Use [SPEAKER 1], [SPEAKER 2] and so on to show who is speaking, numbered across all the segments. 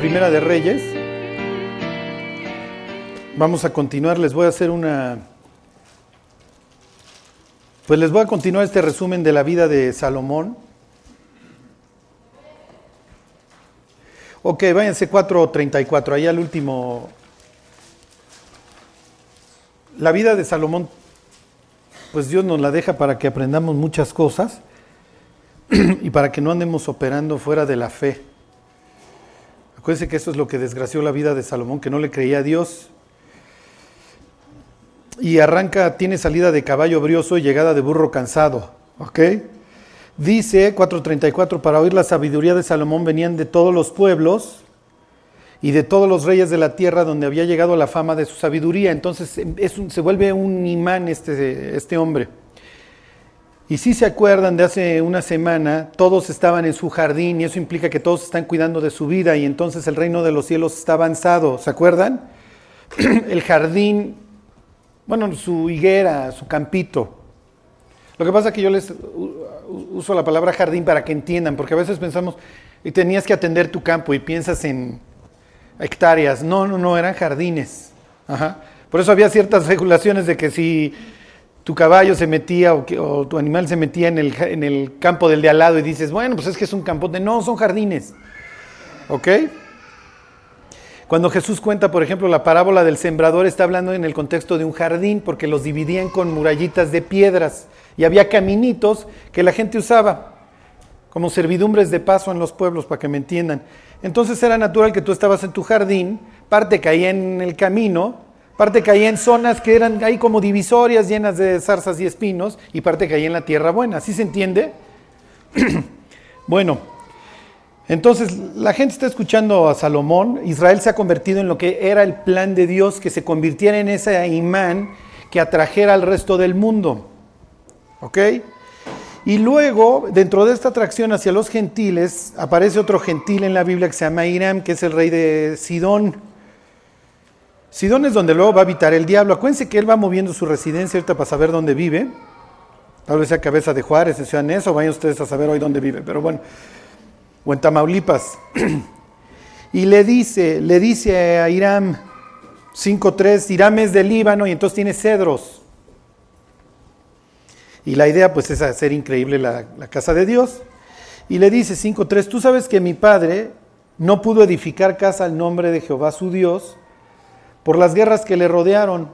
[SPEAKER 1] Primera de Reyes. Vamos a continuar, les voy a hacer una... Pues les voy a continuar este resumen de la vida de Salomón. Ok, váyanse 4.34, ahí al último. La vida de Salomón, pues Dios nos la deja para que aprendamos muchas cosas y para que no andemos operando fuera de la fe. Acuérdense que eso es lo que desgració la vida de Salomón, que no le creía a Dios. Y arranca, tiene salida de caballo brioso y llegada de burro cansado. ¿Ok? Dice 4.34, para oír la sabiduría de Salomón venían de todos los pueblos y de todos los reyes de la tierra donde había llegado la fama de su sabiduría. Entonces se vuelve un imán este, este hombre. Y si se acuerdan de hace una semana, todos estaban en su jardín y eso implica que todos están cuidando de su vida y entonces el reino de los cielos está avanzado. ¿Se acuerdan? el jardín, bueno, su higuera, su campito. Lo que pasa es que yo les uso la palabra jardín para que entiendan, porque a veces pensamos, y tenías que atender tu campo y piensas en hectáreas. No, no, no, eran jardines. Por eso había ciertas regulaciones de que si tu caballo se metía o, tu animal se metía en el, en el, campo del de al lado y dices, bueno, pues es que es un campo. No, son jardines. ¿Ok? Cuando Jesús cuenta, por ejemplo, la parábola del sembrador, está hablando en el contexto de un jardín, porque los dividían con murallitas de piedras y había caminitos que la gente usaba como servidumbres de paso en los pueblos, para que me entiendan. Entonces era natural que tú estabas en tu jardín, parte caía en el camino, parte caía en zonas que eran ahí como divisorias llenas de zarzas y espinos, y parte caía en la tierra buena. ¿Sí se entiende? bueno, entonces la gente está escuchando a Salomón. Israel se ha convertido en lo que era el plan de Dios, que se convirtiera en ese imán que atrajera al resto del mundo. ¿Ok? Y luego, dentro de esta atracción hacia los gentiles, aparece otro gentil en la Biblia que se llama Hiram, que es el rey de Sidón. Sidón es donde luego va a habitar el diablo. Acuérdense que él va moviendo su residencia para saber dónde vive. Tal vez sea Cabeza de Juárez, en Ciudad o vayan ustedes a saber hoy dónde vive. Pero bueno, o en Tamaulipas. y le dice, le dice a Hiram 5.3, Hiram es del Líbano y entonces tiene cedros. Y la idea pues es hacer increíble la, la casa de Dios. Y le dice 5.3, tú sabes que mi padre no pudo edificar casa al nombre de Jehová su Dios por las guerras que le rodearon.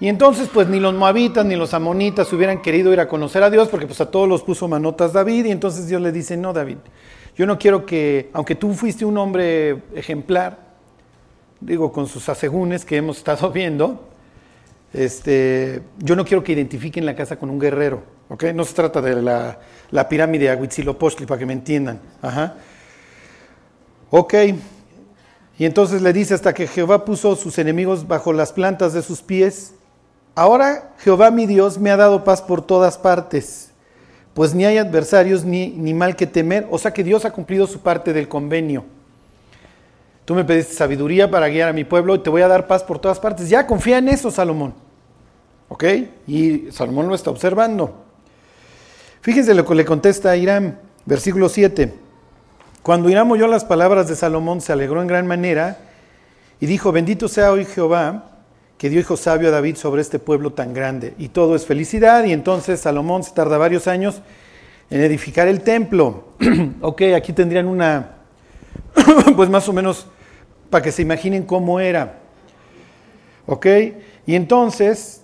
[SPEAKER 1] Y entonces pues ni los moabitas ni los amonitas hubieran querido ir a conocer a Dios porque pues a todos los puso manotas David y entonces Dios le dice, no David, yo no quiero que, aunque tú fuiste un hombre ejemplar, digo con sus asegúnes que hemos estado viendo, este, yo no quiero que identifiquen la casa con un guerrero, ¿ok? No se trata de la, la pirámide de Aguitzilopochtli, para que me entiendan. Ajá. Ok, y entonces le dice hasta que Jehová puso sus enemigos bajo las plantas de sus pies. Ahora Jehová mi Dios me ha dado paz por todas partes, pues ni hay adversarios ni, ni mal que temer. O sea que Dios ha cumplido su parte del convenio. Tú me pediste sabiduría para guiar a mi pueblo y te voy a dar paz por todas partes. Ya confía en eso, Salomón. ¿Ok? Y Salomón lo está observando. Fíjense lo que le contesta a Irán, versículo 7. Cuando Irán oyó las palabras de Salomón, se alegró en gran manera y dijo, bendito sea hoy Jehová, que dio hijo sabio a David sobre este pueblo tan grande. Y todo es felicidad. Y entonces Salomón se tarda varios años en edificar el templo. ok, aquí tendrían una, pues más o menos, para que se imaginen cómo era. Ok, y entonces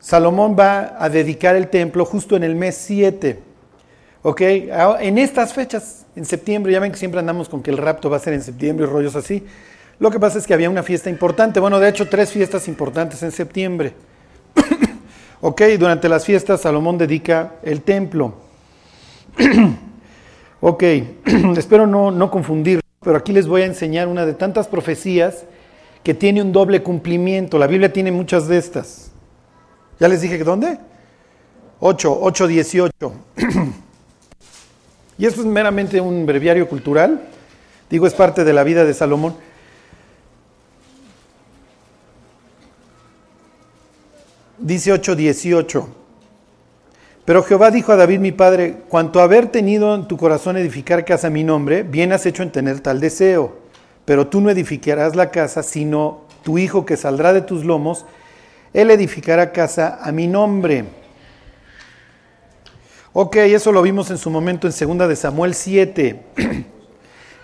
[SPEAKER 1] Salomón va a dedicar el templo justo en el mes 7. Ok, en estas fechas en septiembre, ya ven que siempre andamos con que el rapto va a ser en septiembre y rollos así. Lo que pasa es que había una fiesta importante, bueno, de hecho tres fiestas importantes en septiembre. ok, durante las fiestas Salomón dedica el templo. ok, espero no, no confundir, pero aquí les voy a enseñar una de tantas profecías que tiene un doble cumplimiento. La Biblia tiene muchas de estas. ¿Ya les dije dónde? 8, 8, 18. Y esto es meramente un breviario cultural, digo, es parte de la vida de Salomón. Dice 8:18. Pero Jehová dijo a David mi padre, cuanto haber tenido en tu corazón edificar casa a mi nombre, bien has hecho en tener tal deseo. pero tú no edificarás la casa, sino tu hijo que saldrá de tus lomos, él edificará casa a mi nombre. Ok, eso lo vimos en su momento en 2 de Samuel 7.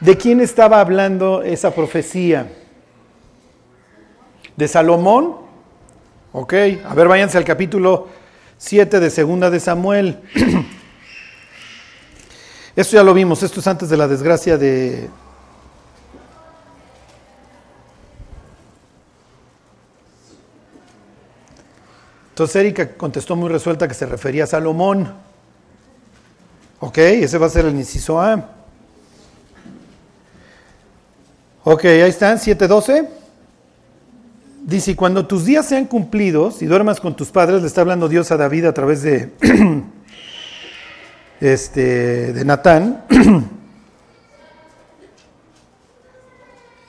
[SPEAKER 1] ¿De quién estaba hablando esa profecía? ¿De Salomón? Ok, a ver, váyanse al capítulo 7 de Segunda de Samuel. Esto ya lo vimos, esto es antes de la desgracia de... Entonces Erika contestó muy resuelta que se refería a Salomón. Ok, ese va a ser el inciso A. Ok, ahí están, 7.12. Dice, cuando tus días sean cumplidos y duermas con tus padres, le está hablando Dios a David a través de, este, de Natán.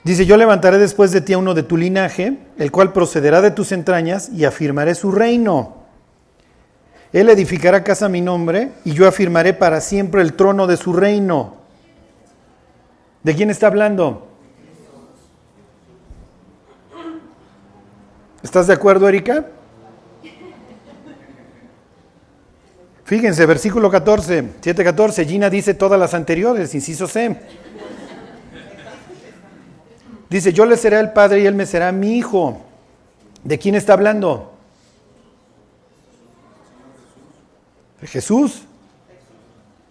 [SPEAKER 1] Dice, yo levantaré después de ti a uno de tu linaje, el cual procederá de tus entrañas y afirmaré su reino. Él edificará casa a mi nombre y yo afirmaré para siempre el trono de su reino. ¿De quién está hablando? ¿Estás de acuerdo, Erika? Fíjense, versículo 14, 7.14, Gina dice todas las anteriores, inciso C. Dice, yo le seré el padre y él me será mi hijo. ¿De quién está hablando? ¿De Jesús?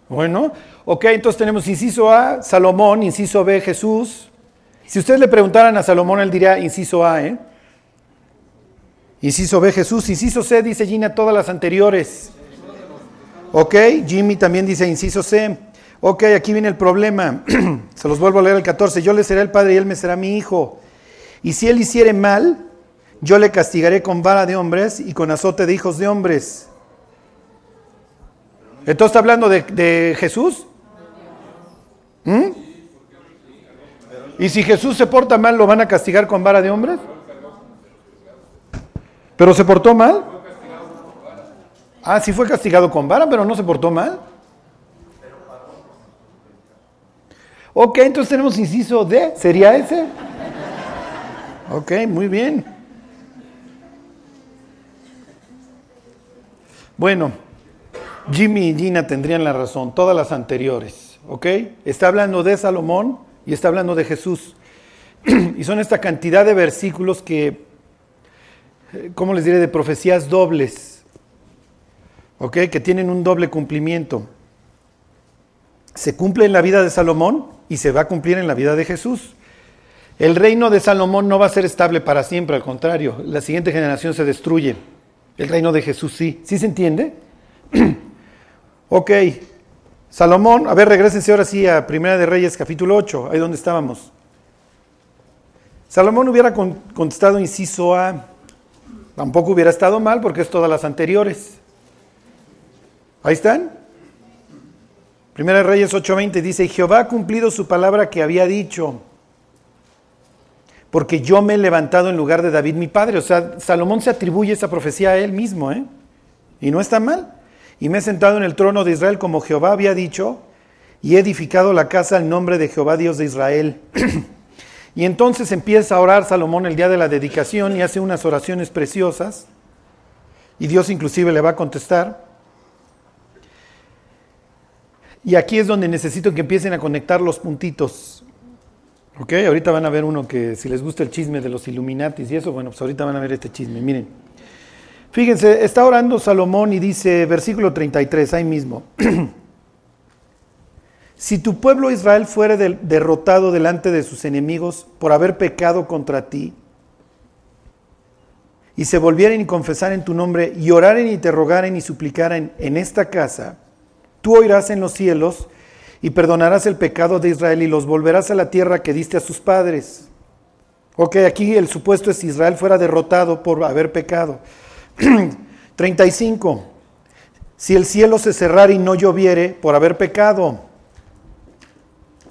[SPEAKER 1] Bueno, ok, entonces tenemos inciso A, Salomón, inciso B, Jesús. Si ustedes le preguntaran a Salomón, él diría inciso A, ¿eh? Inciso B, Jesús. Inciso C, dice Gina, todas las anteriores. Ok, Jimmy también dice inciso C. Ok, aquí viene el problema. Se los vuelvo a leer el 14. Yo le seré el padre y él me será mi hijo. Y si él hiciere mal, yo le castigaré con vara de hombres y con azote de hijos de hombres. ¿Entonces está hablando de, Jesús? ¿Mm? ¿Y si Jesús se porta mal, lo van a castigar con vara de hombres? ¿Pero se portó mal? Ah, sí fue castigado con vara, pero no se portó mal. Ok, entonces tenemos inciso D, ¿sería ese? Ok, muy bien. Bueno, Jimmy y Gina tendrían la razón, todas las anteriores, ¿ok? Está hablando de Salomón y está hablando de Jesús. y son esta cantidad de versículos que ¿cómo les diré?, de profecías dobles, ¿ok? Que tienen un doble cumplimiento. Se cumple en la vida de Salomón y se va a cumplir en la vida de Jesús. El reino de Salomón no va a ser estable para siempre, al contrario, la siguiente generación se destruye. El reino de Jesús sí. ¿Sí se entiende? ok. Salomón, a ver, regresense ahora sí a Primera de Reyes, capítulo 8, ahí donde estábamos. Salomón hubiera contestado inciso A, Tampoco hubiera estado mal porque es todas las anteriores. Ahí están. Primera de Reyes 8:20 dice, Jehová ha cumplido su palabra que había dicho, porque yo me he levantado en lugar de David mi padre. O sea, Salomón se atribuye esa profecía a él mismo, ¿eh? Y no está mal. Y me he sentado en el trono de Israel como Jehová había dicho, y he edificado la casa al nombre de Jehová Dios de Israel. Y entonces empieza a orar Salomón el día de la dedicación y hace unas oraciones preciosas. Y Dios inclusive le va a contestar. Y aquí es donde necesito que empiecen a conectar los puntitos. ¿Ok? Ahorita van a ver uno que si les gusta el chisme de los Illuminatis y eso, bueno, pues ahorita van a ver este chisme. Miren. Fíjense, está orando Salomón y dice, versículo 33, ahí mismo. Si tu pueblo Israel fuere derrotado delante de sus enemigos por haber pecado contra ti, y se volvieren y confesaren en tu nombre, y oraren y te rogaren y suplicaren en esta casa, tú oirás en los cielos y perdonarás el pecado de Israel y los volverás a la tierra que diste a sus padres. Ok, aquí el supuesto es Israel fuera derrotado por haber pecado. 35. Si el cielo se cerrara y no lloviere por haber pecado,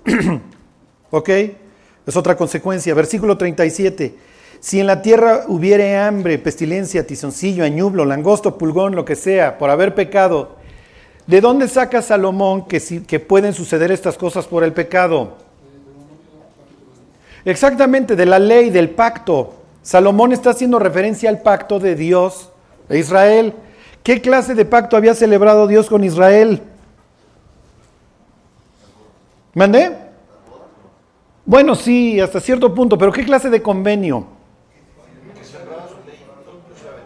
[SPEAKER 1] ¿Ok? Es otra consecuencia. Versículo 37. Si en la tierra hubiere hambre, pestilencia, tizoncillo, añublo, langosto, pulgón, lo que sea, por haber pecado, ¿de dónde saca Salomón que, que pueden suceder estas cosas por el pecado? Exactamente, de la ley, del pacto. Salomón está haciendo referencia al pacto de Dios Israel. ¿Qué clase de pacto había celebrado Dios con Israel? ¿Mandé? Bueno, sí, hasta cierto punto, pero ¿qué clase de convenio?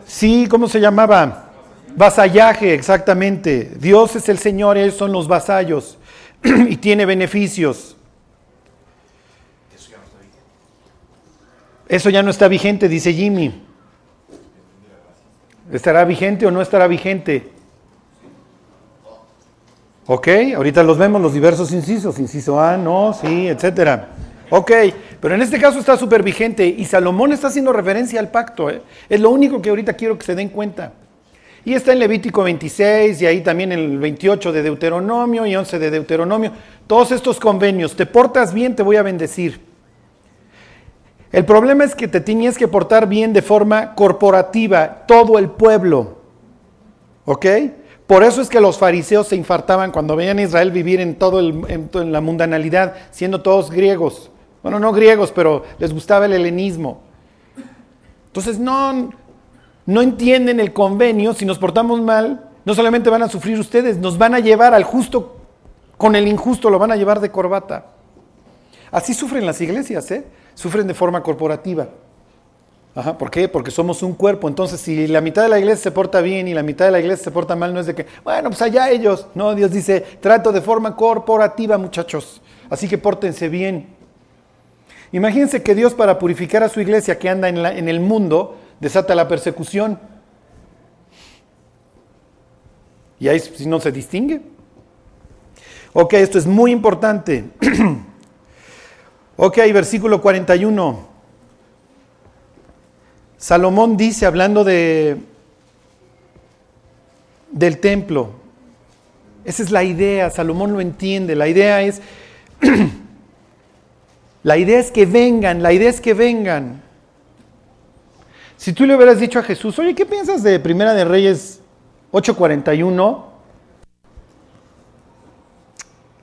[SPEAKER 1] Sí, ¿cómo se llamaba? Vasallaje, exactamente. Dios es el Señor, ellos son los vasallos y tiene beneficios. Eso ya no está vigente, dice Jimmy. ¿Estará vigente o no estará vigente? Ok, ahorita los vemos los diversos incisos, inciso A, no, sí, etcétera. Ok, pero en este caso está súper vigente y Salomón está haciendo referencia al pacto. ¿eh? Es lo único que ahorita quiero que se den cuenta. Y está en Levítico 26 y ahí también en el 28 de Deuteronomio y 11 de Deuteronomio. Todos estos convenios, te portas bien, te voy a bendecir. El problema es que te tenías que portar bien de forma corporativa, todo el pueblo. ¿Ok? Por eso es que los fariseos se infartaban cuando veían a Israel vivir en, todo en la mundanalidad, siendo todos griegos. Bueno, no griegos, pero les gustaba el helenismo. Entonces no, no entienden el convenio, si nos portamos mal, no solamente van a sufrir ustedes, nos van a llevar al justo con el injusto, lo van a llevar de corbata. Así sufren las iglesias, ¿eh? Sufren de forma corporativa. ¿Por qué? Porque somos un cuerpo. Entonces, si la mitad de la iglesia se porta bien y la mitad de la iglesia se porta mal, no es de que, bueno, pues allá ellos. No, Dios dice, trato de forma corporativa, muchachos. Así que pórtense bien. Imagínense que Dios para purificar a su iglesia que anda en, en el mundo, desata la persecución. Y ahí si no se distingue. Ok, esto es muy importante. ok, versículo 41. Salomón dice, hablando de, del templo, esa es la idea, Salomón lo entiende, la idea es, la idea es que vengan, la idea es que vengan. Si tú le hubieras dicho a Jesús, oye, ¿qué piensas de Primera de Reyes 8:41?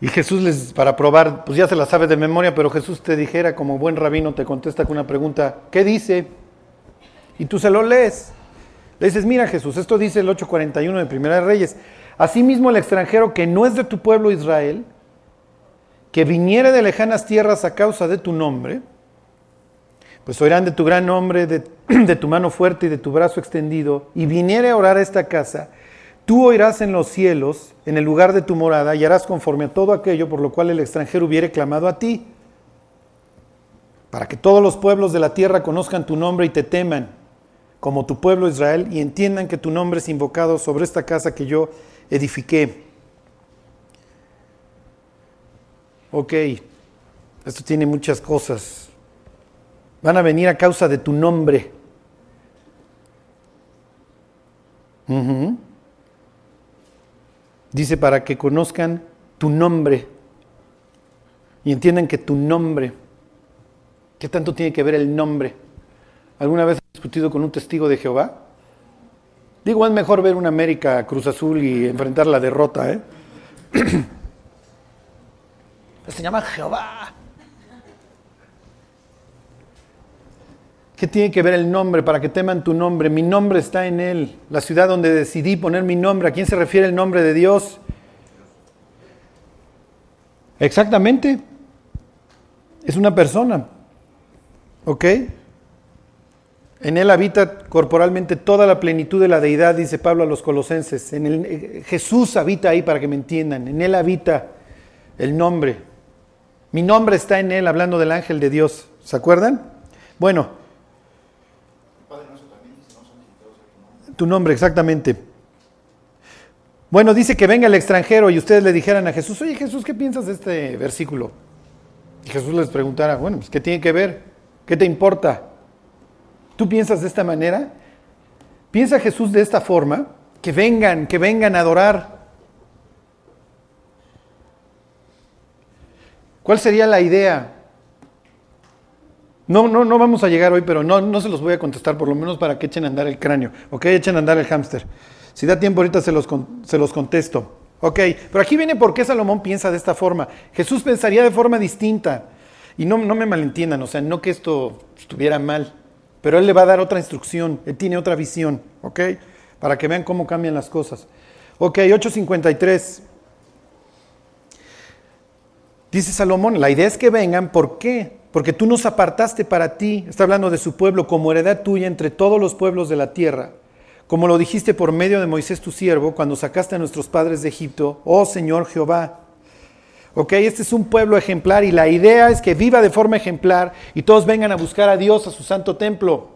[SPEAKER 1] Y Jesús les, para probar, pues ya se la sabe de memoria, pero Jesús te dijera, como buen rabino, te contesta con una pregunta, ¿qué dice? Y tú se lo lees. Le dices, mira Jesús, esto dice el 8:41 de Primera de Reyes. Asimismo el extranjero que no es de tu pueblo Israel, que viniere de lejanas tierras a causa de tu nombre, pues oirán de tu gran nombre, de, tu mano fuerte y de tu brazo extendido, y viniere a orar a esta casa, tú oirás en los cielos, en el lugar de tu morada, y harás conforme a todo aquello por lo cual el extranjero hubiere clamado a ti, para que todos los pueblos de la tierra conozcan tu nombre y te teman, como tu pueblo Israel, y entiendan que tu nombre es invocado sobre esta casa que yo edifiqué. Ok, esto tiene muchas cosas. Van a venir a causa de tu nombre. Dice para que conozcan tu nombre y entiendan que tu nombre, ¿qué tanto tiene que ver el nombre? ¿Alguna vez has discutido con un testigo de Jehová? Digo, es mejor ver una América Cruz Azul y enfrentar la derrota, ¿eh? Se llama Jehová. ¿Qué tiene que ver el nombre para que teman tu nombre? Mi nombre está en él. La ciudad donde decidí poner mi nombre. ¿A quién se refiere el nombre de Dios? Exactamente. Es una persona. ¿Ok? En él habita corporalmente toda la plenitud de la deidad, dice Pablo a los colosenses. En el, eh, Jesús habita ahí para que me entiendan. En él habita el nombre. Mi nombre está en él, hablando del ángel de Dios. ¿Se acuerdan? Bueno, Tu nombre, exactamente. Bueno, dice que venga el extranjero y ustedes le dijeran a Jesús, oye Jesús, ¿qué piensas de este versículo? Y Jesús les preguntara, bueno, pues ¿qué tiene que ver? ¿Qué te importa? ¿Tú piensas de esta manera? ¿Piensa Jesús de esta forma? Que vengan, que vengan a adorar. ¿Cuál sería la idea? No, no, no vamos a llegar hoy, pero no, no se los voy a contestar, por lo menos para que echen a andar el cráneo, ¿ok? Echen a andar el hámster. Si da tiempo ahorita se los, se los contesto. Ok, pero aquí viene por qué Salomón piensa de esta forma. Jesús pensaría de forma distinta. Y no, no me malentiendan, o sea, no que esto estuviera mal, pero él le va a dar otra instrucción, él tiene otra visión, ¿ok? Para que vean cómo cambian las cosas. Ok, 853. Dice Salomón, la idea es que vengan, ¿por qué? Porque tú nos apartaste para ti, está hablando de su pueblo, como heredad tuya entre todos los pueblos de la tierra, como lo dijiste por medio de Moisés tu siervo, cuando sacaste a nuestros padres de Egipto, oh Señor Jehová. Ok, este es un pueblo ejemplar y la idea es que viva de forma ejemplar y todos vengan a buscar a Dios, a su santo templo.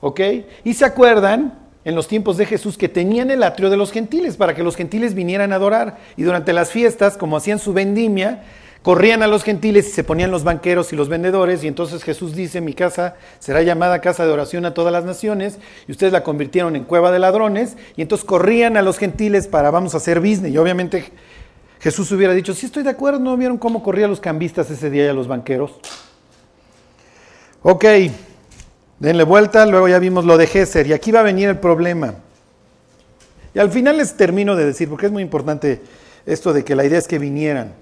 [SPEAKER 1] ¿Ok? Y se acuerdan en los tiempos de Jesús que tenían el atrio de los gentiles para que los gentiles vinieran a adorar. Y durante las fiestas, como hacían su vendimia, corrían a los gentiles y se ponían los banqueros y los vendedores. Y entonces Jesús dice, mi casa será llamada casa de oración a todas las naciones. Y ustedes la convirtieron en cueva de ladrones. Y entonces corrían a los gentiles para vamos a hacer business. Y obviamente Jesús hubiera dicho, sí estoy de acuerdo, ¿no vieron cómo corrían los cambistas ese día y a los banqueros? Ok. Denle vuelta, luego ya vimos lo de Géser y aquí va a venir el problema. Y al final les termino de decir, porque es muy importante esto de que la idea es que vinieran.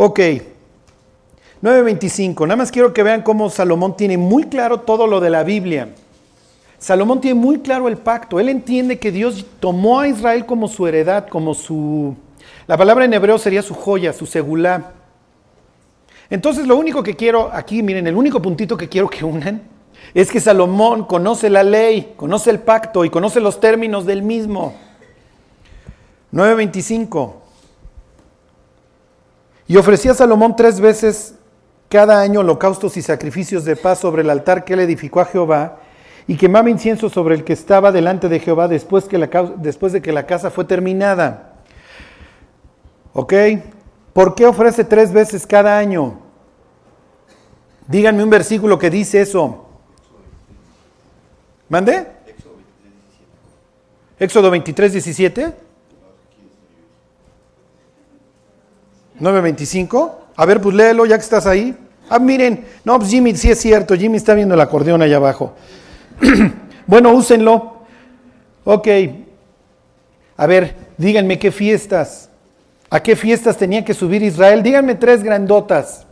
[SPEAKER 1] Ok, 9.25, nada más quiero que vean cómo Salomón tiene muy claro todo lo de la Biblia. Salomón tiene muy claro el pacto, él entiende que Dios tomó a Israel como su heredad, como su... La palabra en hebreo sería su joya, su segulá. Entonces lo único que quiero aquí, miren, el único puntito que quiero que unan es que Salomón conoce la ley, conoce el pacto y conoce los términos del mismo. 9.25. Y ofrecía Salomón tres veces cada año holocaustos y sacrificios de paz sobre el altar que él edificó a Jehová y quemaba incienso sobre el que estaba delante de Jehová después, que la, después de que la casa fue terminada. ¿Ok? ¿Por qué ofrece tres veces cada año? Díganme un versículo que dice eso. ¿Mande? Éxodo 23, 17. 9.25. A ver, pues léelo ya que estás ahí. Ah, miren, no, pues Jimmy, sí es cierto, Jimmy está viendo el acordeón allá abajo. bueno, úsenlo. Ok. A ver, díganme qué fiestas. ¿A qué fiestas tenía que subir Israel? Díganme tres grandotas.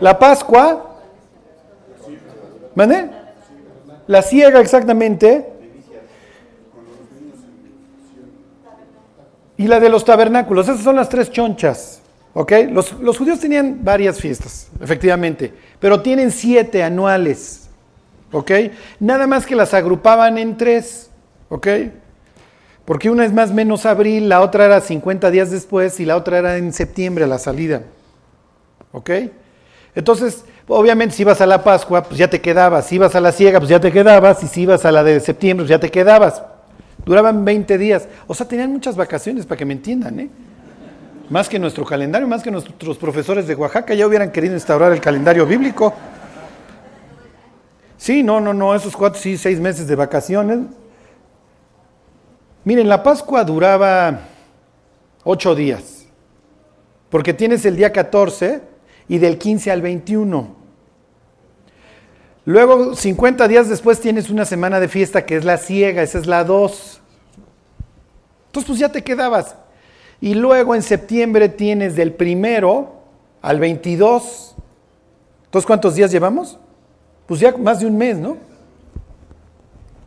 [SPEAKER 1] La Pascua. La ciega exactamente. Y la de los tabernáculos. Esas son las tres chonchas. ¿Ok? Los, judíos tenían varias fiestas, efectivamente, pero tienen siete anuales. ¿Ok? Nada más que las agrupaban en tres. ¿Ok? Porque una es más menos abril, la otra era 50 días después y la otra era en septiembre a la salida. ¿Ok? Entonces, Obviamente, si ibas a la Pascua, pues ya te quedabas. Si ibas a la ciega, pues ya te quedabas. Y si ibas a la de septiembre, pues ya te quedabas. Duraban 20 días. O sea, tenían muchas vacaciones, para que me entiendan, ¿eh? Más que nuestro calendario, más que nuestros profesores de Oaxaca ya hubieran querido instaurar el calendario bíblico. Sí, no, no, no, esos cuatro, sí, seis meses de vacaciones. Miren, la Pascua duraba ocho días, porque tienes el día 14 y del 15 al 21. Luego, 50 días después, tienes una semana de fiesta que es la ciega, esa es la 2. Entonces, pues ya te quedabas. Y luego en septiembre tienes del primero al 22. Entonces, ¿cuántos días llevamos? Pues ya más de un mes, ¿no?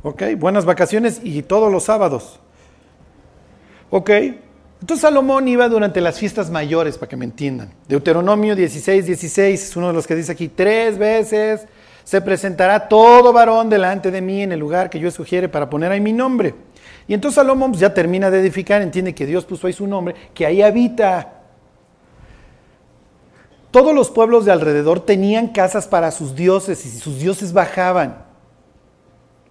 [SPEAKER 1] Ok, buenas vacaciones y todos los sábados. Ok, entonces Salomón iba durante las fiestas mayores, para que me entiendan. Deuteronomio 16, 16 es uno de los que dice aquí, tres veces se presentará todo varón delante de mí en el lugar que yo sugiere para poner ahí mi nombre. Y entonces Salomón pues, ya termina de edificar, entiende que Dios puso ahí su nombre, que ahí habita. Todos los pueblos de alrededor tenían casas para sus dioses y sus dioses bajaban.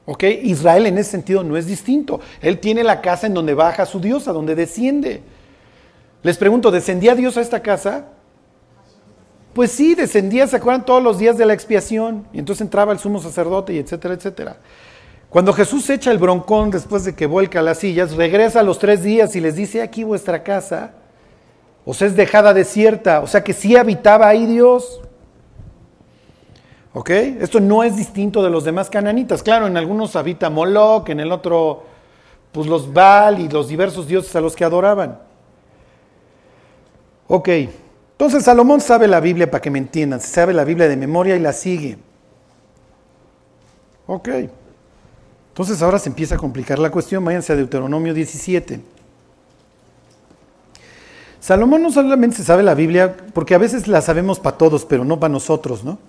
[SPEAKER 1] ¿Ok? Israel en ese sentido no es distinto. Él tiene la casa en donde baja su Dios, a donde desciende. Les pregunto, ¿descendía Dios a esta casa? Pues sí, descendía, ¿se acuerdan? Todos los días de la expiación. Y entonces entraba el sumo sacerdote y etcétera, etcétera. Cuando Jesús echa el broncón después de que vuelca las sillas, regresa a los tres días y les dice, aquí vuestra casa, o sea, es dejada desierta, o sea que sí habitaba ahí Dios. ¿Ok? Esto no es distinto de los demás cananitas. Claro, en algunos habita Moloch, en el otro, pues los Baal y los diversos dioses a los que adoraban. Ok, Entonces Salomón sabe la Biblia para que me entiendan, sabe la Biblia de memoria y la sigue. Ok. Entonces ahora se empieza a complicar la cuestión, váyanse a Deuteronomio 17. Salomón no solamente se sabe la Biblia, porque a veces la sabemos para todos, pero no para nosotros, ¿no?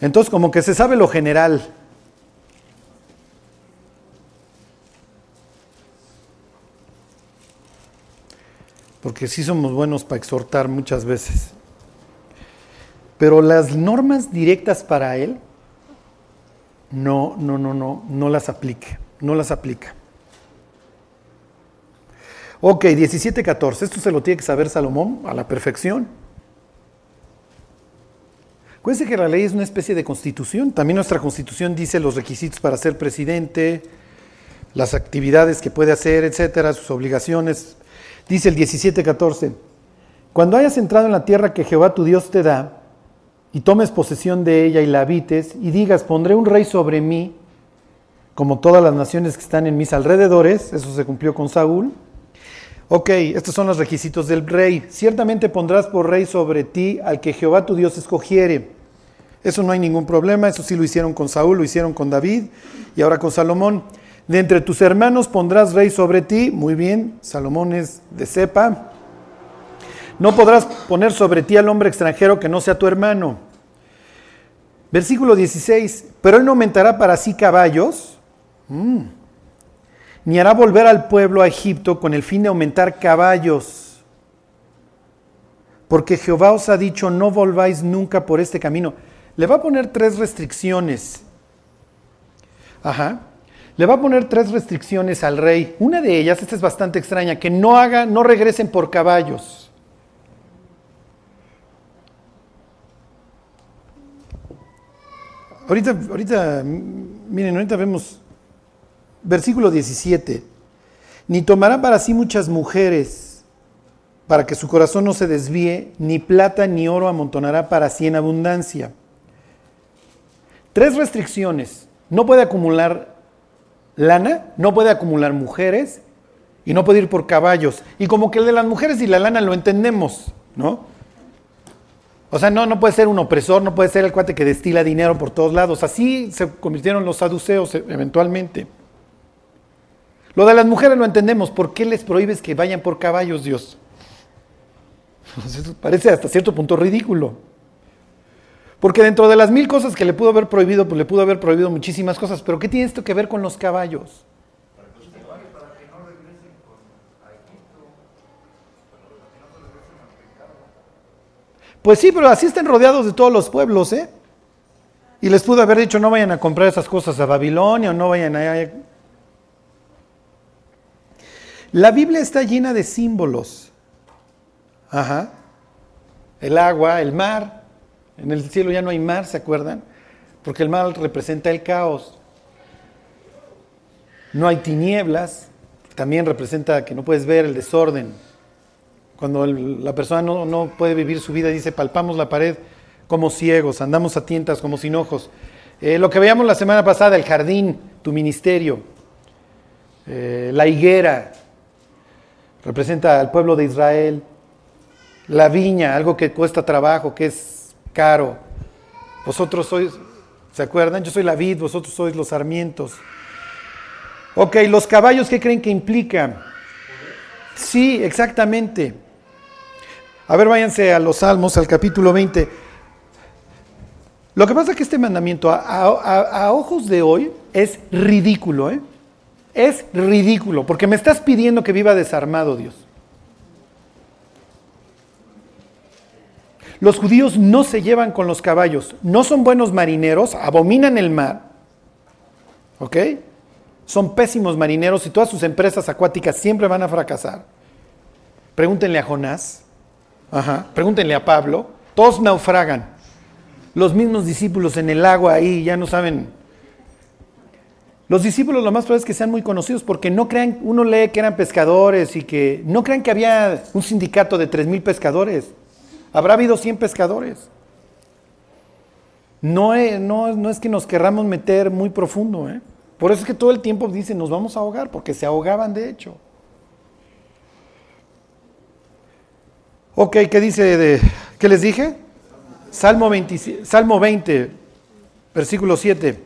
[SPEAKER 1] Entonces como que se sabe lo general. Porque sí somos buenos para exhortar muchas veces. Pero las normas directas para él, no, no, no, no, no las aplique, no las aplica. Ok, 17.14, esto se lo tiene que saber Salomón a la perfección. Acuérdense que la ley es una especie de constitución, también nuestra constitución dice los requisitos para ser presidente, las actividades que puede hacer, etcétera, sus obligaciones. Dice el 17.14, cuando hayas entrado en la tierra que Jehová tu Dios te da, y tomes posesión de ella y la habites, y digas, pondré un rey sobre mí, como todas las naciones que están en mis alrededores, eso se cumplió con Saúl. Ok, estos son los requisitos del rey. Ciertamente pondrás por rey sobre ti al que Jehová tu Dios escogiere. Eso no hay ningún problema, eso sí lo hicieron con Saúl, lo hicieron con David y ahora con Salomón. De entre tus hermanos pondrás rey sobre ti. Muy bien, Salomón es de cepa. No podrás poner sobre ti al hombre extranjero que no sea tu hermano. Versículo 16, pero él no aumentará para sí caballos, mm, ni hará volver al pueblo a Egipto con el fin de aumentar caballos. Porque Jehová os ha dicho, no volváis nunca por este camino. Le va a poner tres restricciones. Ajá. Le va a poner tres restricciones al rey. Una de ellas, esta es bastante extraña, que no haga, no regresen por caballos. Ahorita, ahorita, miren, ahorita vemos versículo 17. Ni tomará para sí muchas mujeres para que su corazón no se desvíe, ni plata ni oro amontonará para sí en abundancia. Tres restricciones. No puede acumular lana, no puede acumular mujeres y no puede ir por caballos. Y como que el de las mujeres y la lana lo entendemos, ¿no? O sea, no, no puede ser un opresor, no puede ser el cuate que destila dinero por todos lados. Así se convirtieron los saduceos e, eventualmente. Lo de las mujeres lo entendemos. ¿Por qué les prohíbes que vayan por caballos, Dios? Eso parece hasta cierto punto ridículo. Porque dentro de las mil cosas que le pudo haber prohibido, pues le pudo haber prohibido muchísimas cosas. Pero ¿qué tiene esto que ver con los caballos? Pues sí, pero así están rodeados de todos los pueblos, ¿eh? Y les pudo haber dicho, no vayan a comprar esas cosas a Babilonia o no vayan a... La Biblia está llena de símbolos. Ajá. El agua, el mar. En el cielo ya no hay mar, ¿se acuerdan? Porque el mar representa el caos. No hay tinieblas, también representa que no puedes ver el desorden. Cuando la persona no, puede vivir su vida, dice, palpamos la pared como ciegos, andamos a tientas como sin ojos. Eh, lo que veíamos la semana pasada, el jardín, tu ministerio, eh, la higuera, representa al pueblo de Israel, la viña, algo que cuesta trabajo, que es caro. Vosotros sois, ¿se acuerdan? Yo soy la vid, vosotros sois los sarmientos. Ok, los caballos, ¿qué creen que implican? Sí, exactamente. A ver, váyanse a los Salmos, al capítulo 20. Lo que pasa es que este mandamiento a, ojos de hoy es ridículo, ¿eh? Es ridículo, porque me estás pidiendo que viva desarmado, Dios. Los judíos no se llevan con los caballos, no son buenos marineros, abominan el mar, ¿ok? Son pésimos marineros y todas sus empresas acuáticas siempre van a fracasar. Pregúntenle a Jonás, Ajá. Pregúntenle a Pablo. Todos naufragan. Los mismos discípulos en el agua ahí ya no saben. Los discípulos lo más probable es que sean muy conocidos porque no crean, uno lee que eran pescadores y que no crean que había un sindicato de 3.000 pescadores. Habrá habido 100 pescadores. No es, que nos querramos meter muy profundo. ¿eh? Por eso es que todo el tiempo dicen nos vamos a ahogar, porque se ahogaban de hecho. Ok, ¿qué dice qué les dije? Salmo 20, Salmo 20, versículo 7.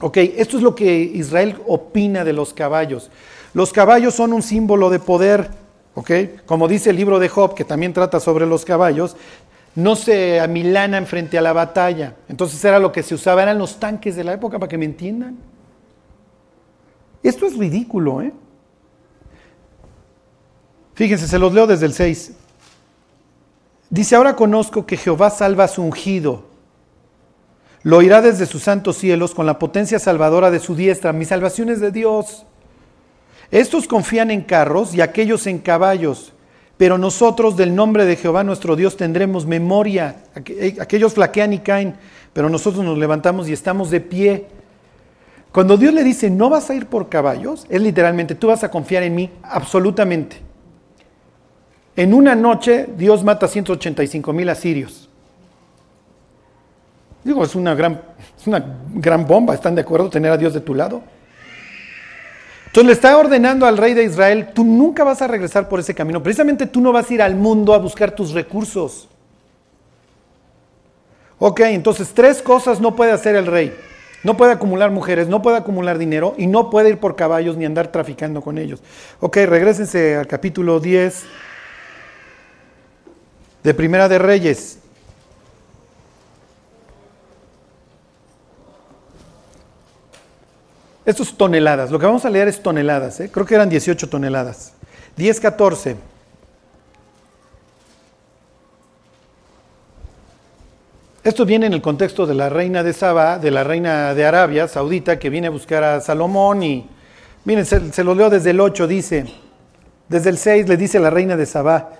[SPEAKER 1] Ok, esto es lo que Israel opina de los caballos. Los caballos son un símbolo de poder, ok, como dice el libro de Job, que también trata sobre los caballos, no se amilanan frente a la batalla. Entonces era lo que se usaba, eran los tanques de la época, para que me entiendan. Esto es ridículo, ¿eh? Fíjense, se los leo desde el 6. Dice, ahora conozco que Jehová salva a su ungido. Lo oirá desde sus santos cielos con la potencia salvadora de su diestra. Mi salvación es de Dios. Estos confían en carros y aquellos en caballos, pero nosotros del nombre de Jehová nuestro Dios tendremos memoria. Eh, aquellos flaquean y caen, pero nosotros nos levantamos y estamos de pie. Cuando Dios le dice, no vas a ir por caballos, es literalmente, tú vas a confiar en mí absolutamente. En una noche Dios mata 185 mil asirios. Digo, es una, gran, es una gran bomba, ¿están de acuerdo tener a Dios de tu lado? Entonces le está ordenando al rey de Israel, tú nunca vas a regresar por ese camino. Precisamente tú no vas a ir al mundo a buscar tus recursos. Ok, entonces tres cosas no puede hacer el rey. No puede acumular mujeres, no puede acumular dinero y no puede ir por caballos ni andar traficando con ellos. Ok, regresense al capítulo 10 de Primera de Reyes. Estos toneladas, lo que vamos a leer es toneladas, ¿eh? creo que eran 18 toneladas. 10, 14. Esto viene en el contexto de la reina de Saba, de la reina de Arabia Saudita, que viene a buscar a Salomón y, miren, se, lo leo desde el 8, dice, desde el 6 le dice la reina de Saba,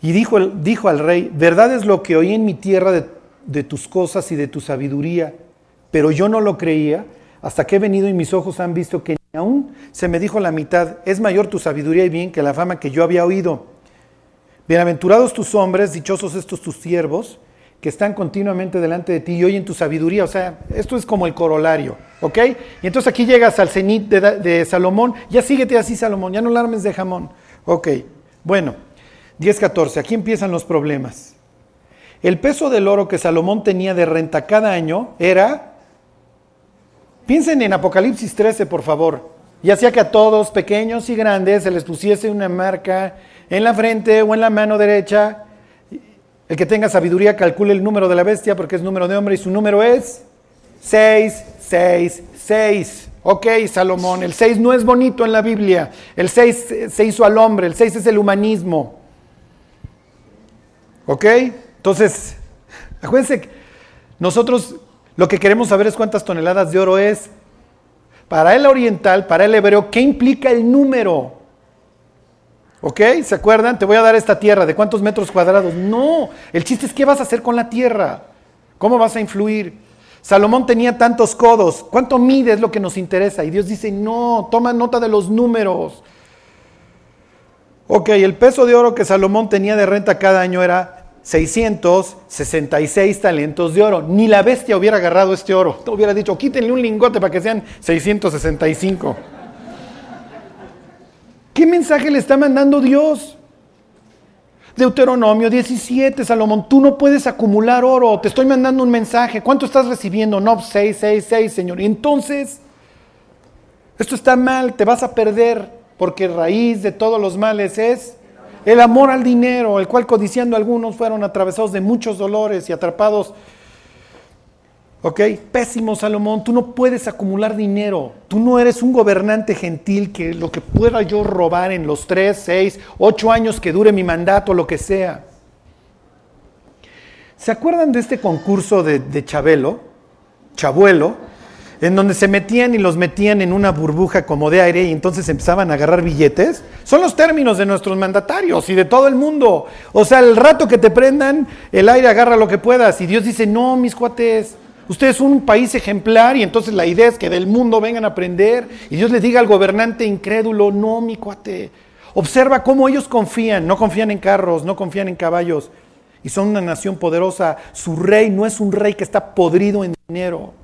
[SPEAKER 1] y dijo, dijo al rey, verdad es lo que oí en mi tierra de tus cosas y de tu sabiduría, pero yo no lo creía hasta que he venido y mis ojos han visto que ni aún se me dijo la mitad, es mayor tu sabiduría y bien que la fama que yo había oído. Bienaventurados tus hombres, dichosos estos tus siervos, que están continuamente delante de ti y oyen tu sabiduría. O sea, esto es como el corolario, ¿ok? Y entonces aquí llegas al cenit de, Salomón, ya síguete así Salomón, ya no la armes de jamón. Ok, bueno, 10.14, aquí empiezan los problemas. El peso del oro que Salomón tenía de renta cada año era Piensen en Apocalipsis 13, por favor. Y hacía que a todos, pequeños y grandes, se les pusiese una marca en la frente o en la mano derecha. El que tenga sabiduría calcule el número de la bestia porque es número de hombre y su número es 6, 6, 6. Ok, Salomón, el 6 no es bonito en la Biblia. El 6 se hizo al hombre, el 6 es el humanismo. Ok, entonces, acuérdense, nosotros lo que queremos saber es cuántas toneladas de oro es. Para el oriental, para el hebreo, ¿qué implica el número? ¿Ok? ¿Se acuerdan? Te voy a dar esta tierra. ¿De cuántos metros cuadrados? No. El chiste es qué vas a hacer con la tierra. ¿Cómo vas a influir? Salomón tenía tantos codos. ¿Cuánto mide es lo que nos interesa? Y Dios dice, no, toma nota de los números. Ok, el peso de oro que Salomón tenía de renta cada año era 666 talentos de oro. Ni la bestia hubiera agarrado este oro. Hubiera dicho, quítenle un lingote para que sean 665. ¿Qué mensaje le está mandando Dios? Deuteronomio 17, Salomón, tú no puedes acumular oro, te estoy mandando un mensaje. ¿Cuánto estás recibiendo? No, 666, Señor. Y entonces, esto está mal, te vas a perder, porque raíz de todos los males es el amor al dinero, el cual codiciando algunos fueron atravesados de muchos dolores y atrapados. ¿Ok? Pésimo Salomón, tú no puedes acumular dinero. Tú no eres un gobernante gentil que lo que pueda yo robar en los tres, seis, ocho años que dure mi mandato, lo que sea. ¿Se acuerdan de este concurso de, de Chabelo? Chabuelo en donde se metían y los metían en una burbuja como de aire y entonces empezaban a agarrar billetes, son los términos de nuestros mandatarios y de todo el mundo. O sea, el rato que te prendan, el aire agarra lo que puedas y Dios dice, no, mis cuates, ustedes son un país ejemplar y entonces la idea es que del mundo vengan a aprender y Dios le diga al gobernante incrédulo, no, mi cuate, observa cómo ellos confían, no confían en carros, no confían en caballos y son una nación poderosa. Su rey no es un rey que está podrido en dinero.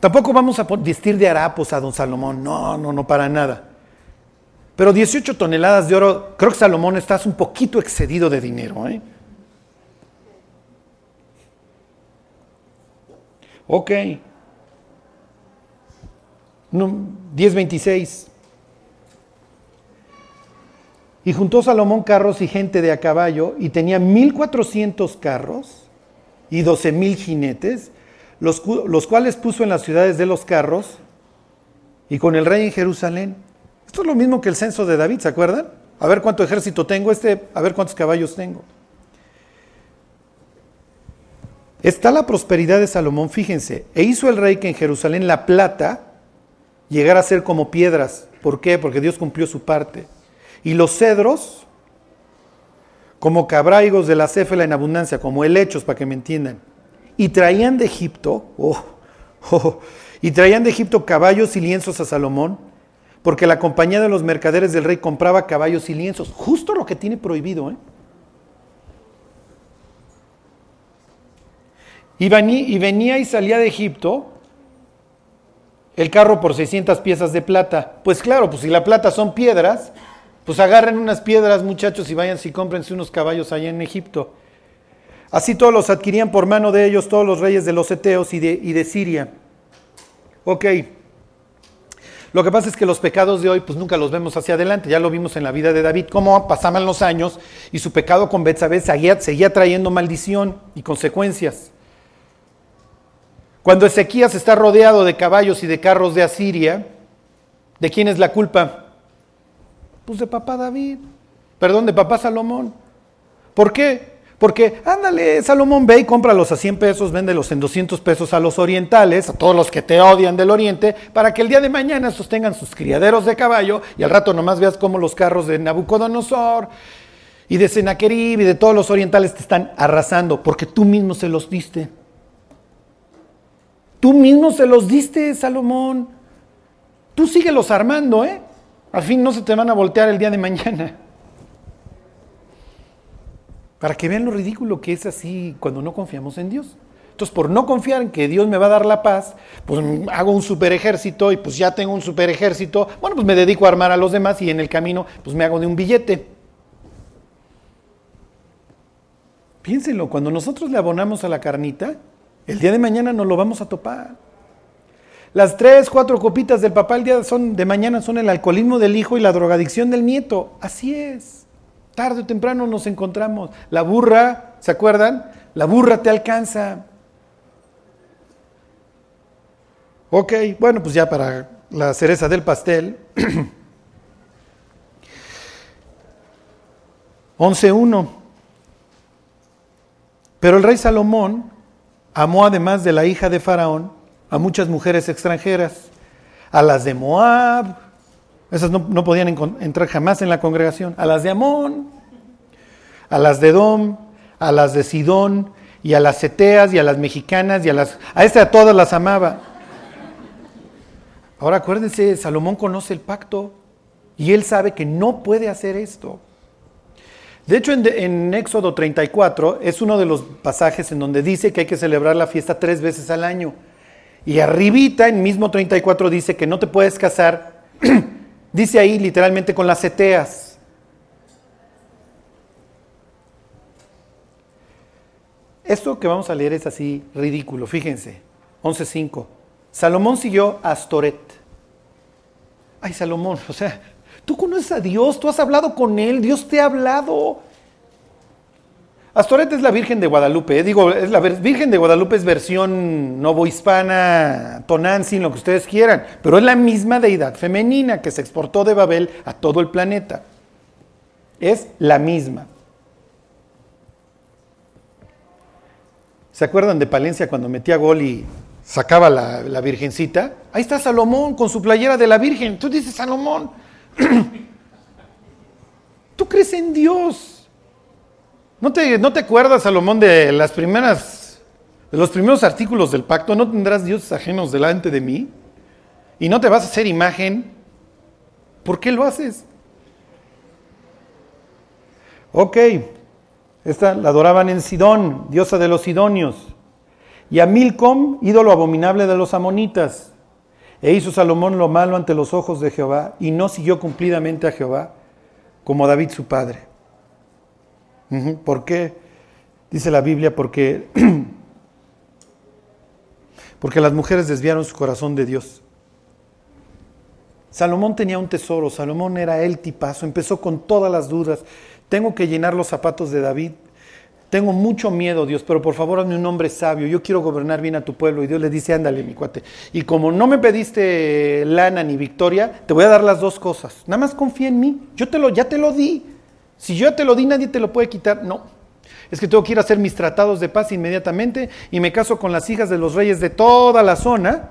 [SPEAKER 1] Tampoco vamos a vestir de harapos a don Salomón, no, no, no, para nada. Pero 18 toneladas de oro, creo que Salomón estás un poquito excedido de dinero. ¿eh? Ok. 10.26. Y juntó Salomón carros y gente de a caballo, y tenía 1.400 carros y 12.000 jinetes, los, cuales puso en las ciudades de los carros y con el rey en Jerusalén. Esto es lo mismo que el censo de David, ¿se acuerdan? A ver cuánto ejército tengo, este, a ver cuántos caballos tengo. Está la prosperidad de Salomón, fíjense, e hizo el rey que en Jerusalén la plata llegara a ser como piedras. ¿Por qué? Porque Dios cumplió su parte. Y los cedros, como cabraigos de la céfala en abundancia, como helechos, para que me entiendan. Y traían de Egipto, oh, oh, y traían de Egipto caballos y lienzos a Salomón, porque la compañía de los mercaderes del rey compraba caballos y lienzos, justo lo que tiene prohibido. ¿eh? Y venía y salía de Egipto el carro por 600 piezas de plata. Pues claro, pues si la plata son piedras, pues agarren unas piedras muchachos y vayan y cómprense unos caballos allá en Egipto. Así todos los adquirían por mano de ellos todos los reyes de los Eteos y de, Siria. Ok. Lo que pasa es que los pecados de hoy pues nunca los vemos hacia adelante, ya lo vimos en la vida de David, cómo pasaban los años y su pecado con Betsabé seguía, seguía trayendo maldición y consecuencias. Cuando Ezequías está rodeado de caballos y de carros de Asiria, ¿de quién es la culpa? Pues de papá David, perdón, de papá Salomón. ¿Por qué? Porque, ándale, Salomón ve y cómpralos a 100 pesos, véndelos en 200 pesos a los orientales, a todos los que te odian del oriente, para que el día de mañana sostengan sus criaderos de caballo y al rato nomás veas cómo los carros de Nabucodonosor y de Senaquerib y de todos los orientales te están arrasando, porque tú mismo se los diste. Tú mismo se los diste, Salomón. Tú síguelos armando, ¿eh? Al fin no se te van a voltear el día de mañana. Para que vean lo ridículo que es así cuando no confiamos en Dios. Entonces, por no confiar en que Dios me va a dar la paz, pues hago un super ejército y pues ya tengo un super ejército. Bueno, pues me dedico a armar a los demás y en el camino pues me hago de un billete. Piénsenlo, cuando nosotros le abonamos a la carnita, el día de mañana nos lo vamos a topar. Las tres, cuatro copitas del papá el día son, de mañana son el alcoholismo del hijo y la drogadicción del nieto. Así es. Tarde o temprano nos encontramos. La burra, ¿se acuerdan? La burra te alcanza. Ok, bueno, pues ya para la cereza del pastel. 11.1. Pero el rey Salomón amó además de la hija de Faraón a muchas mujeres extranjeras, a las de Moab, esas no, podían entrar jamás en la congregación, a las de Amón, a las de Edom, a las de Sidón, y a las seteas, y a las mexicanas, y a las... A esta a todas las amaba. Ahora acuérdense, Salomón conoce el pacto, y él sabe que no puede hacer esto. De hecho, en, Éxodo 34 es uno de los pasajes en donde dice que hay que celebrar la fiesta tres veces al año. Y arribita, en mismo 34, dice que no te puedes casar, dice ahí literalmente con las seteas. Esto que vamos a leer es así ridículo, fíjense. 11.5. Salomón siguió a Astoret. Ay, Salomón, o sea, Tú conoces a Dios, tú has hablado con Él, Dios te ha hablado. Astoret es la Virgen de Guadalupe, ¿eh? digo, es la Virgen de Guadalupe es versión novohispana, tonantzin, lo que ustedes quieran, pero es la misma deidad femenina que se exportó de Babel a todo el planeta. Es la misma. ¿Se acuerdan de Palencia cuando metía gol y sacaba la, la virgencita? Ahí está Salomón con su playera de la Virgen. Tú dices, Salomón, Tú crees en Dios. ¿No te, ¿No te acuerdas, Salomón, de las primeras, de los primeros artículos del pacto? No tendrás dioses ajenos delante de mí. Y no te vas a hacer imagen. ¿Por qué lo haces? Ok, esta la adoraban en Sidón, diosa de los sidonios, y a Milcom, ídolo abominable de los amonitas. E hizo Salomón lo malo ante los ojos de Jehová y no siguió cumplidamente a Jehová como David su padre. ¿Por qué? Dice la Biblia, porque, porque las mujeres desviaron su corazón de Dios. Salomón tenía un tesoro, Salomón era el tipazo, empezó con todas las dudas. Tengo que llenar los zapatos de David. Tengo mucho miedo, Dios, pero por favor hazme un hombre sabio. Yo quiero gobernar bien a tu pueblo. Y Dios le dice, ándale, mi cuate. Y como no me pediste lana ni victoria, te voy a dar las dos cosas. Nada más confía en mí. Yo te lo, ya te lo di. Si yo te lo di, nadie te lo puede quitar. No. Es que tengo que ir a hacer mis tratados de paz inmediatamente y me caso con las hijas de los reyes de toda la zona.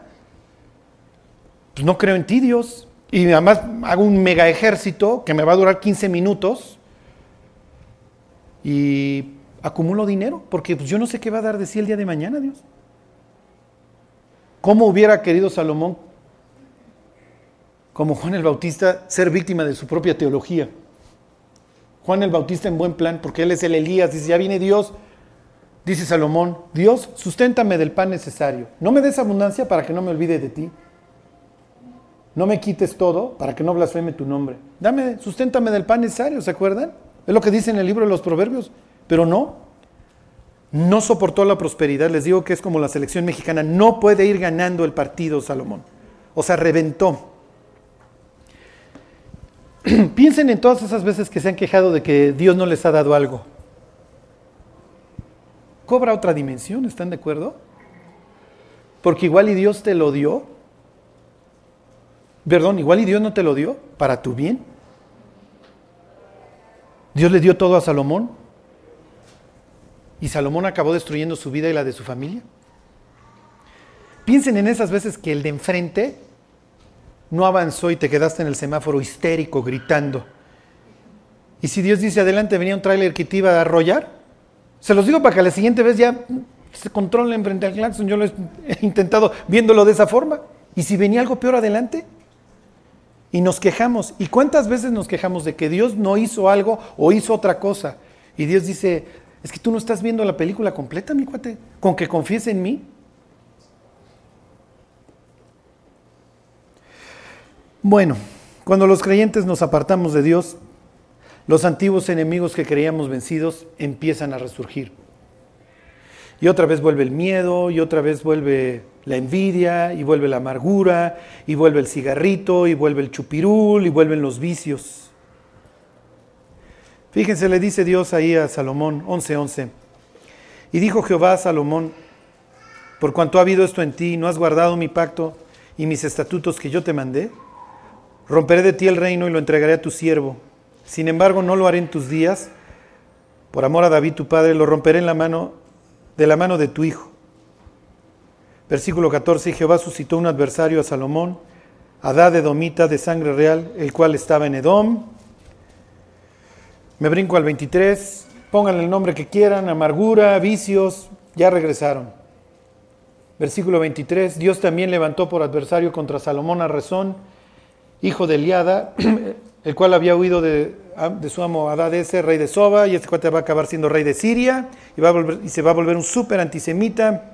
[SPEAKER 1] Pues no creo en ti, Dios. Y además hago un mega ejército que me va a durar 15 minutos. Y acumulo dinero, porque pues, yo no sé qué va a dar de sí el día de mañana, Dios. ¿Cómo hubiera querido Salomón, como Juan el Bautista, ser víctima de su propia teología? Juan el Bautista en buen plan, porque él es el Elías, dice, ya viene Dios. Dice Salomón, Dios, susténtame del pan necesario. No me des abundancia para que no me olvide de ti. No me quites todo para que no blasfeme tu nombre. Dame, susténtame del pan necesario, ¿se acuerdan? Es lo que dice en el libro de los Proverbios. Pero no, no soportó la prosperidad. Les digo que es como la selección mexicana. No puede ir ganando el partido Salomón. O sea, reventó. Piensen en todas esas veces que se han quejado de que Dios no les ha dado algo. Cobra otra dimensión, ¿están de acuerdo? Porque igual y Dios te lo dio. Perdón, igual y Dios no te lo dio para tu bien. Dios le dio todo a Salomón y Salomón acabó destruyendo su vida y la de su familia. Piensen en esas veces que el de enfrente no avanzó y te quedaste en el semáforo histérico, gritando. Y si Dios dice adelante venía un tráiler que te iba a arrollar, se los digo para que la siguiente vez ya se controlen frente al claxon. Yo lo he intentado viéndolo de esa forma. Y si venía algo peor adelante, y nos quejamos. ¿Y cuántas veces nos quejamos de que Dios no hizo algo o hizo otra cosa? Y Dios dice, es que tú no estás viendo la película completa, mi cuate. Con que confíes en mí. Bueno, cuando los creyentes nos apartamos de Dios, los antiguos enemigos que creíamos vencidos empiezan a resurgir. Y otra vez vuelve el miedo, y otra vez vuelve la envidia, y vuelve la amargura, y vuelve el cigarrito, y vuelve el chupirul, y vuelven los vicios. Fíjense, le dice Dios ahí a Salomón 11:11. Y dijo Jehová a Salomón, por cuanto ha habido esto en ti, no has guardado mi pacto y mis estatutos que yo te mandé, romperé de ti el reino y lo entregaré a tu siervo. Sin embargo, no lo haré en tus días, por amor a David tu padre, lo romperé en la mano de la mano de tu hijo. Versículo 14, Jehová suscitó un adversario a Salomón, Adad de Domita de sangre real, el cual estaba en Edom, me brinco al 23, pónganle el nombre que quieran, amargura, vicios, ya regresaron. Versículo 23, Dios también levantó por adversario contra Salomón a Rezón, hijo de Eliada, el cual había huido de, su amo Adad-ese, rey de Soba, y este cuate va a acabar siendo rey de Siria, y, se va a volver un súper antisemita.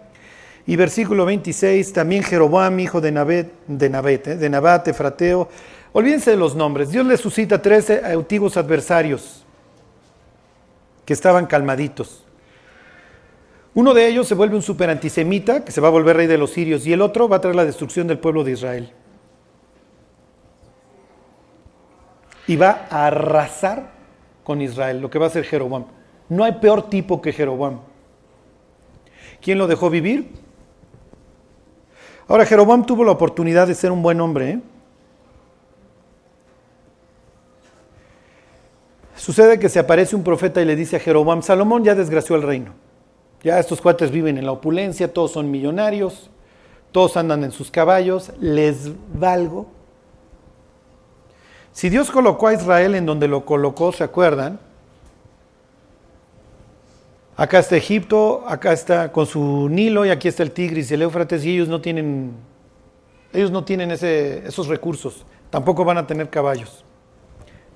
[SPEAKER 1] Y versículo 26, también Jeroboam, hijo de Nabet, de Nabet, eh, de Nabat, Efrateo. Olvídense de los nombres. Dios le suscita tres antiguos adversarios que estaban calmaditos. Uno de ellos se vuelve un super antisemita, que se va a volver rey de los sirios, y el otro va a traer la destrucción del pueblo de Israel. Y va a arrasar con Israel, lo que va a hacer Jeroboam. No hay peor tipo que Jeroboam. ¿Quién lo dejó vivir? Ahora, Jeroboam tuvo la oportunidad de ser un buen hombre, ¿eh? Sucede que se aparece un profeta y le dice a Jeroboam, Salomón ya desgració el reino. Ya estos cuates viven en la opulencia, todos son millonarios, todos andan en sus caballos, les valgo. Si Dios colocó a Israel en donde lo colocó, ¿se acuerdan? Acá está Egipto, acá está con su Nilo y aquí está el Tigris y el Éufrates y ellos no tienen, ellos no tienen esos recursos, tampoco van a tener caballos,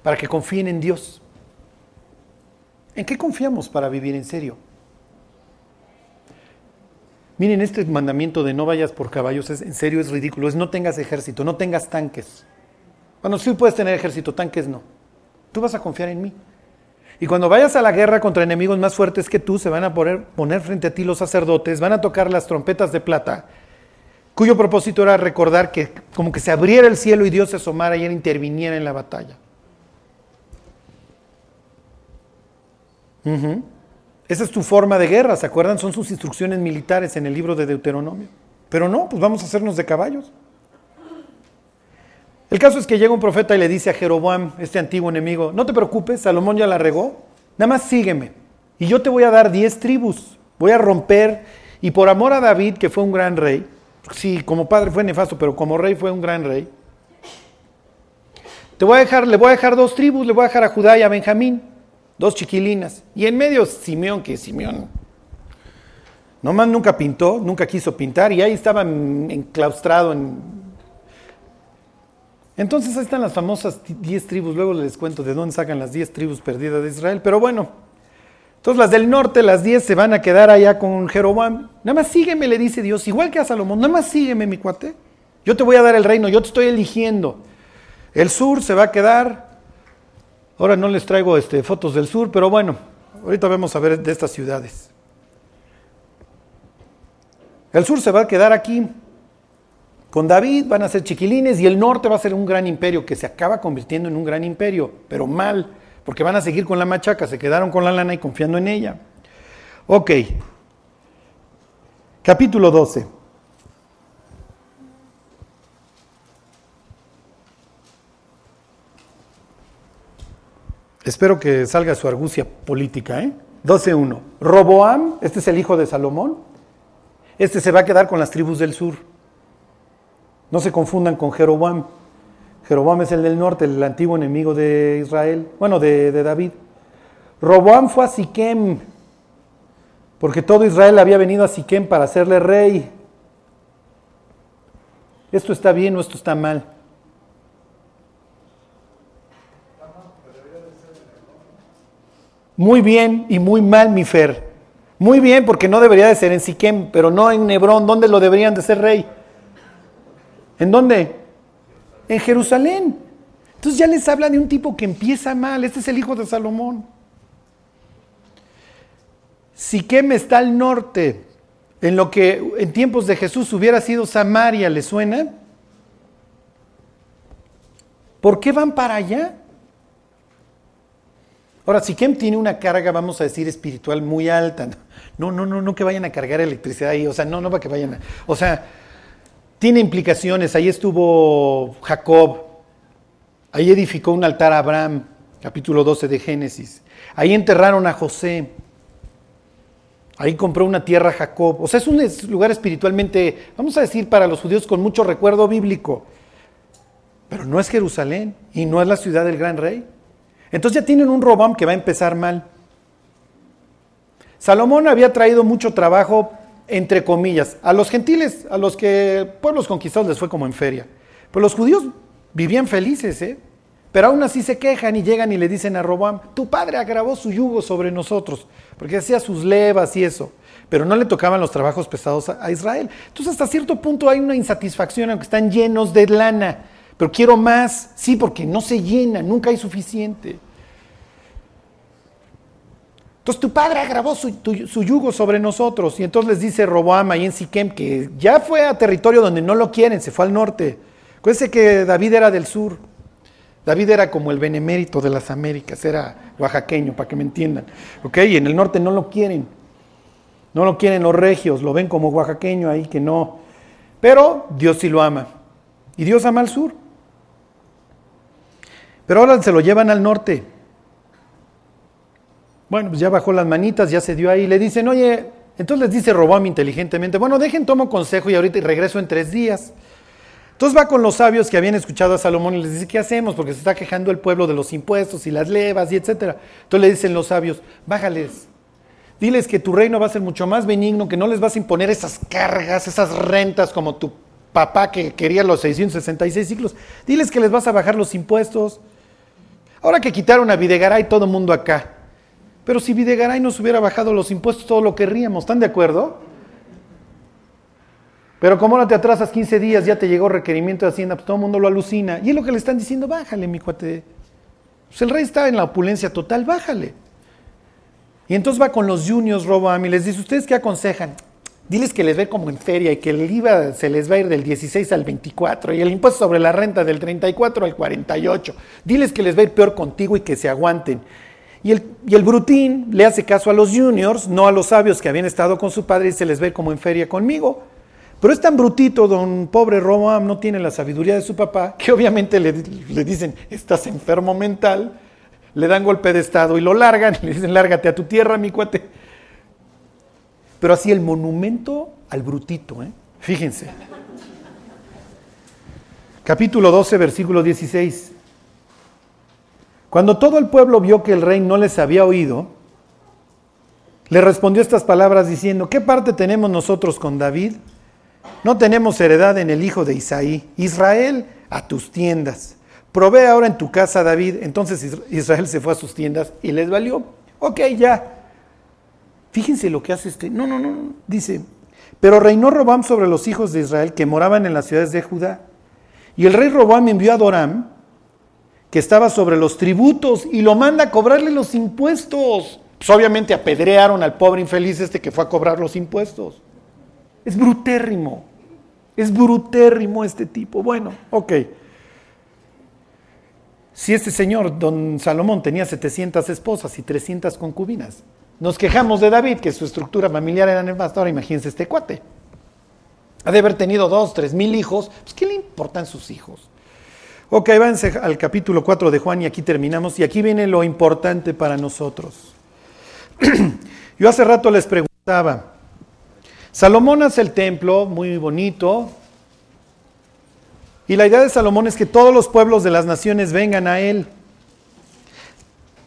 [SPEAKER 1] para que confíen en Dios. ¿En qué confiamos para vivir en serio? Miren, este mandamiento de no vayas por caballos, es, en serio es ridículo, es no tengas ejército, no tengas tanques. Bueno, sí puedes tener ejército, tanques no. Tú vas a confiar en mí. Y cuando vayas a la guerra contra enemigos más fuertes que tú, se van a poner, frente a ti los sacerdotes, van a tocar las trompetas de plata, cuyo propósito era recordar que como que se abriera el cielo y Dios se asomara y él interviniera en la batalla. Esa es tu forma de guerra, ¿se acuerdan? Son sus instrucciones militares en el libro de Deuteronomio. Pero no, pues vamos a hacernos de caballos. El caso es que llega un profeta y le dice a Jeroboam, este antiguo enemigo, no te preocupes, Salomón ya la regó, nada más sígueme. Y yo te voy a dar diez tribus, voy a romper, y por amor a David, que fue un gran rey, sí, como padre fue nefasto, pero como rey fue un gran rey, te voy a dejar, le voy a dejar dos tribus, le voy a dejar a Judá y a Benjamín, dos chiquilinas. Y en medio Simeón, que Simeón nomás nunca pintó, nunca quiso pintar, y ahí estaba enclaustrado en entonces ahí están las famosas diez tribus, luego les cuento de dónde sacan las diez tribus perdidas de Israel, pero bueno, entonces las del norte, las diez, se van a quedar allá con Jeroboam. Nada más sígueme, le dice Dios, igual que a Salomón, nada más sígueme, mi cuate. Yo te voy a dar el reino, yo te estoy eligiendo. El sur se va a quedar. Ahora no les traigo este, fotos del sur, pero bueno, ahorita vamos a ver de estas ciudades. El sur se va a quedar aquí. Con David van a ser chiquilines y el norte va a ser un gran imperio que se acaba convirtiendo en un gran imperio, pero mal, porque van a seguir con la machaca, se quedaron con la lana y confiando en ella. Ok, capítulo 12. Espero que salga su argucia política, ¿eh? 12.1. Roboam, este es el hijo de Salomón, este se va a quedar con las tribus del sur. No se confundan con Jeroboam. Jeroboam es el del norte, el antiguo enemigo de Israel, bueno, de, David. Roboam fue a Siquem, porque todo Israel había venido a Siquem para hacerle rey. ¿Esto está bien o esto está mal? Muy bien y muy mal, mi Fer. Muy bien, porque no debería de ser en Siquem, pero no en Hebrón, ¿dónde lo deberían de ser rey? ¿En dónde? En Jerusalén. Entonces ya les habla de un tipo que empieza mal. Este es el hijo de Salomón. Siquem está al norte, en lo que en tiempos de Jesús hubiera sido Samaria, ¿le suena? ¿Por qué van para allá? Ahora, Siquem tiene una carga, vamos a decir, espiritual muy alta. No, no, no, no que vayan a cargar electricidad ahí, o sea, no, no para que vayan a. O sea, tiene implicaciones. Ahí estuvo Jacob. Ahí edificó un altar a Abraham, capítulo 12 de Génesis. Ahí enterraron a José. Ahí compró una tierra Jacob. O sea, es un lugar espiritualmente, vamos a decir, para los judíos con mucho recuerdo bíblico. Pero no es Jerusalén y no es la ciudad del gran rey. Entonces ya tienen un Robam que va a empezar mal. Salomón había traído mucho trabajo entre comillas. A los gentiles, a los que pueblos conquistados les fue como en feria. Pero los judíos vivían felices, ¿eh? Pero aún así se quejan y llegan y le dicen a Robam, tu padre agravó su yugo sobre nosotros, porque hacía sus levas y eso, pero no le tocaban los trabajos pesados a, Israel. Entonces hasta cierto punto hay una insatisfacción, aunque están llenos de lana, pero quiero más, sí, porque no se llena, nunca hay suficiente. Entonces tu padre agravó su, yugo sobre nosotros. Y entonces les dice Roboam ahí en Siquem que ya fue a territorio donde no lo quieren, se fue al norte. Acuérdense que David era del sur. David era como el benemérito de las Américas, era oaxaqueño, para que me entiendan. ¿Ok? Y en el norte no lo quieren. No lo quieren los regios, lo ven como oaxaqueño ahí que no. Pero Dios sí lo ama. Y Dios ama al sur. Pero ahora se lo llevan al norte. Bueno, pues ya bajó las manitas, ya se dio ahí. Le dicen, oye, entonces les dice Robam inteligentemente, bueno, dejen, tomo consejo y ahorita regreso en tres días. Entonces va con los sabios que habían escuchado a Salomón y les dice, ¿qué hacemos? Porque se está quejando el pueblo de los impuestos y las levas y etcétera. Entonces le dicen los sabios, bájales, diles que tu reino va a ser mucho más benigno, que no les vas a imponer esas cargas, esas rentas como tu papá que quería los 666 ciclos. Diles que les vas a bajar los impuestos. Ahora que quitaron a Videgaray todo el mundo acá, pero si Videgaray nos hubiera bajado los impuestos, todo lo querríamos. ¿Están de acuerdo? Pero como no te atrasas 15 días, ya te llegó requerimiento de Hacienda, pues todo el mundo lo alucina. Y es lo que le están diciendo, bájale, mi cuate. Pues el rey está en la opulencia total, bájale. Y entonces va con los juniors Roboam y les dice, ¿ustedes qué aconsejan? Diles que les ve como en feria y que el IVA se les va a ir del 16 al 24 y el impuesto sobre la renta del 34 al 48. Diles que les va a ir peor contigo y que se aguanten. Y el, y el brutín le hace caso a los juniors, no a los sabios que habían estado con su padre y se les ve como en feria conmigo. Pero es tan brutito, don pobre Roboam no tiene la sabiduría de su papá, que obviamente le, le dicen, estás enfermo mental, le dan golpe de estado y lo largan y le dicen, lárgate a tu tierra, mi cuate. Pero así el monumento al brutito, ¿eh? fíjense. Capítulo 12, versículo 16. Cuando todo el pueblo vio que el rey no les había oído, le respondió estas palabras diciendo, ¿qué parte tenemos nosotros con David? No tenemos heredad en el hijo de Isaí. Israel, a tus tiendas. Provee ahora en tu casa, David. Entonces Israel se fue a sus tiendas y les valió. Ok, ya. Fíjense lo que hace este. No, no, no. Dice, pero reinó Robam sobre los hijos de Israel que moraban en las ciudades de Judá. Y el rey Robam envió a Doram, que estaba sobre los tributos, y lo manda a cobrarle los impuestos. Pues obviamente apedrearon al pobre infeliz este que fue a cobrar los impuestos. Es brutérrimo. Es brutérrimo este tipo. Bueno, ok. Si este señor, don Salomón, tenía 700 esposas y 300 concubinas, nos quejamos de David, que su estructura familiar era nefasta, ahora imagínense este cuate. Ha de haber tenido dos, tres mil hijos, pues ¿qué le importan sus hijos? Ok, váyanse al capítulo 4 de Juan y aquí terminamos. Y aquí viene lo importante para nosotros. Yo hace rato les preguntaba, Salomón hace el templo, muy bonito, y la idea de Salomón es que todos los pueblos de las naciones vengan a él.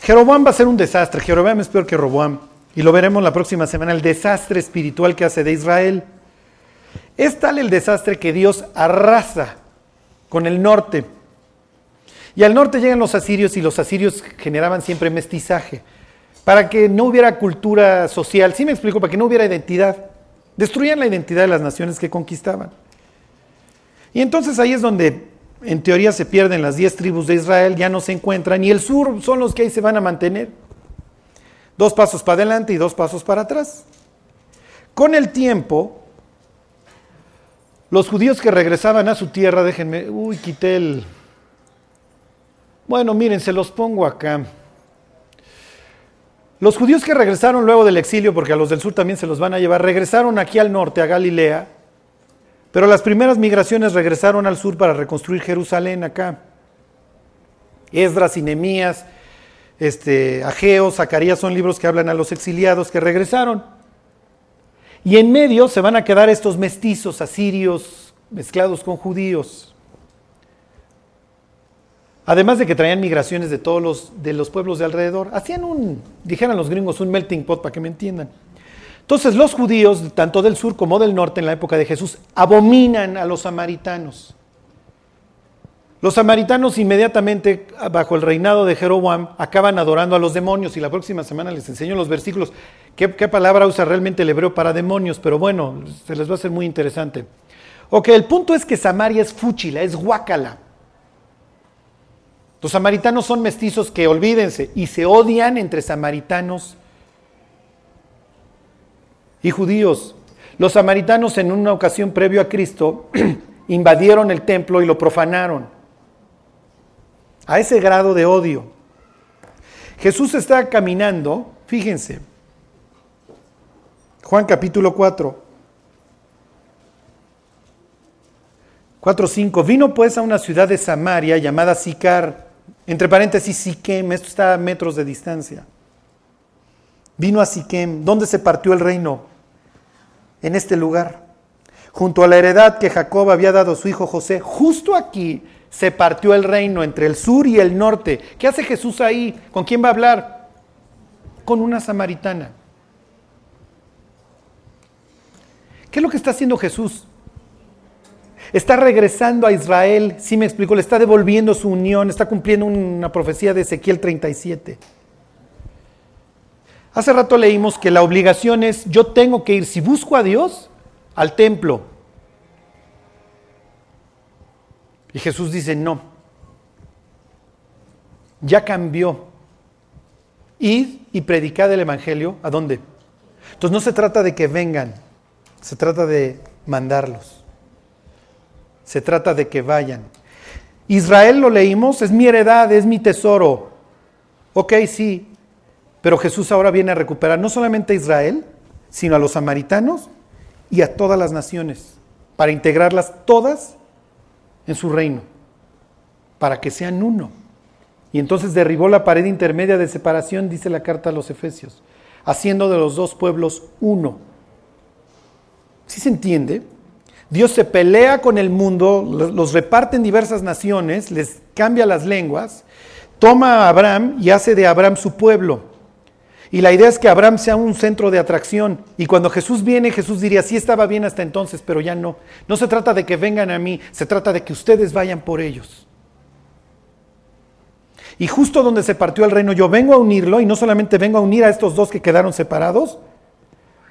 [SPEAKER 1] Jeroboam va a ser un desastre. Jeroboam es peor que Roboam. Y lo veremos la próxima semana, el desastre espiritual que hace de Israel. Es tal el desastre que Dios arrasa con el norte. Y al norte llegan los asirios y los asirios generaban siempre mestizaje. Para que no hubiera cultura social, sí me explico, para que no hubiera identidad. Destruían la identidad de las naciones que conquistaban. Y entonces ahí es donde en teoría se pierden las diez tribus de Israel, ya no se encuentran, y el sur son los que ahí se van a mantener. Dos pasos para adelante y dos pasos para atrás. Con el tiempo, los judíos que regresaban a su tierra, déjenme, uy, quité el... Bueno, miren, se los pongo acá. Los judíos que regresaron luego del exilio, porque a los del sur también se los van a llevar, regresaron aquí al norte, a Galilea, pero las primeras migraciones regresaron al sur para reconstruir Jerusalén acá. Esdras y Nemías, este, Ageo, Zacarías son libros que hablan a los exiliados que regresaron. Y en medio se van a quedar estos mestizos asirios mezclados con judíos. Además de que traían migraciones de todos los, de los pueblos de alrededor. Hacían un, dijeran los gringos, un melting pot para que me entiendan. Entonces los judíos, tanto del sur como del norte en la época de Jesús, abominan a los samaritanos. Los samaritanos inmediatamente bajo el reinado de Jeroboam acaban adorando a los demonios y la próxima semana les enseño los versículos. ¿Qué, palabra usa realmente el hebreo para demonios? Pero bueno, se les va a hacer muy interesante. Ok, el punto es que Samaria es fúchila, es guácala. Los samaritanos son mestizos que olvídense y se odian entre samaritanos y judíos. Los samaritanos en una ocasión previo a Cristo invadieron el templo y lo profanaron. A ese grado de odio. Jesús está caminando, fíjense, Juan capítulo 4, 4, 5. Vino pues a una ciudad de Samaria llamada Sicar, entre paréntesis Siquem, esto está a metros de distancia. Vino a Siquem, donde se partió el reino, en este lugar, junto a la heredad que Jacob había dado a su hijo José. Justo aquí se partió el reino entre el sur y el norte. ¿Qué hace Jesús ahí? ¿Con quién va a hablar? Con una samaritana. ¿Qué es lo que está haciendo Jesús? Está regresando a Israel, sí me explico, le está devolviendo su unión, está cumpliendo una profecía de Ezequiel 37. Hace rato leímos que la obligación es, yo tengo que ir, si busco a Dios, al templo. Y Jesús dice, no, ya cambió. Id y predicad el Evangelio, ¿a dónde? Entonces no se trata de que vengan, se trata de mandarlos. Se trata de que vayan. Israel lo leímos, es mi heredad, es mi tesoro. Ok, sí, pero Jesús ahora viene a recuperar no solamente a Israel, sino a los samaritanos y a todas las naciones, para integrarlas todas en su reino, para que sean uno. Y entonces derribó la pared intermedia de separación, dice la carta a los Efesios, haciendo de los dos pueblos uno. ¿Sí se entiende? Dios se pelea con el mundo, los reparte en diversas naciones, les cambia las lenguas, toma a Abraham y hace de Abraham su pueblo. Y la idea es que Abraham sea un centro de atracción. Y cuando Jesús viene, Jesús diría, sí estaba bien hasta entonces, pero ya no. No se trata de que vengan a mí, se trata de que ustedes vayan por ellos. Y justo donde se partió el reino, yo vengo a unirlo y no solamente vengo a unir a estos dos que quedaron separados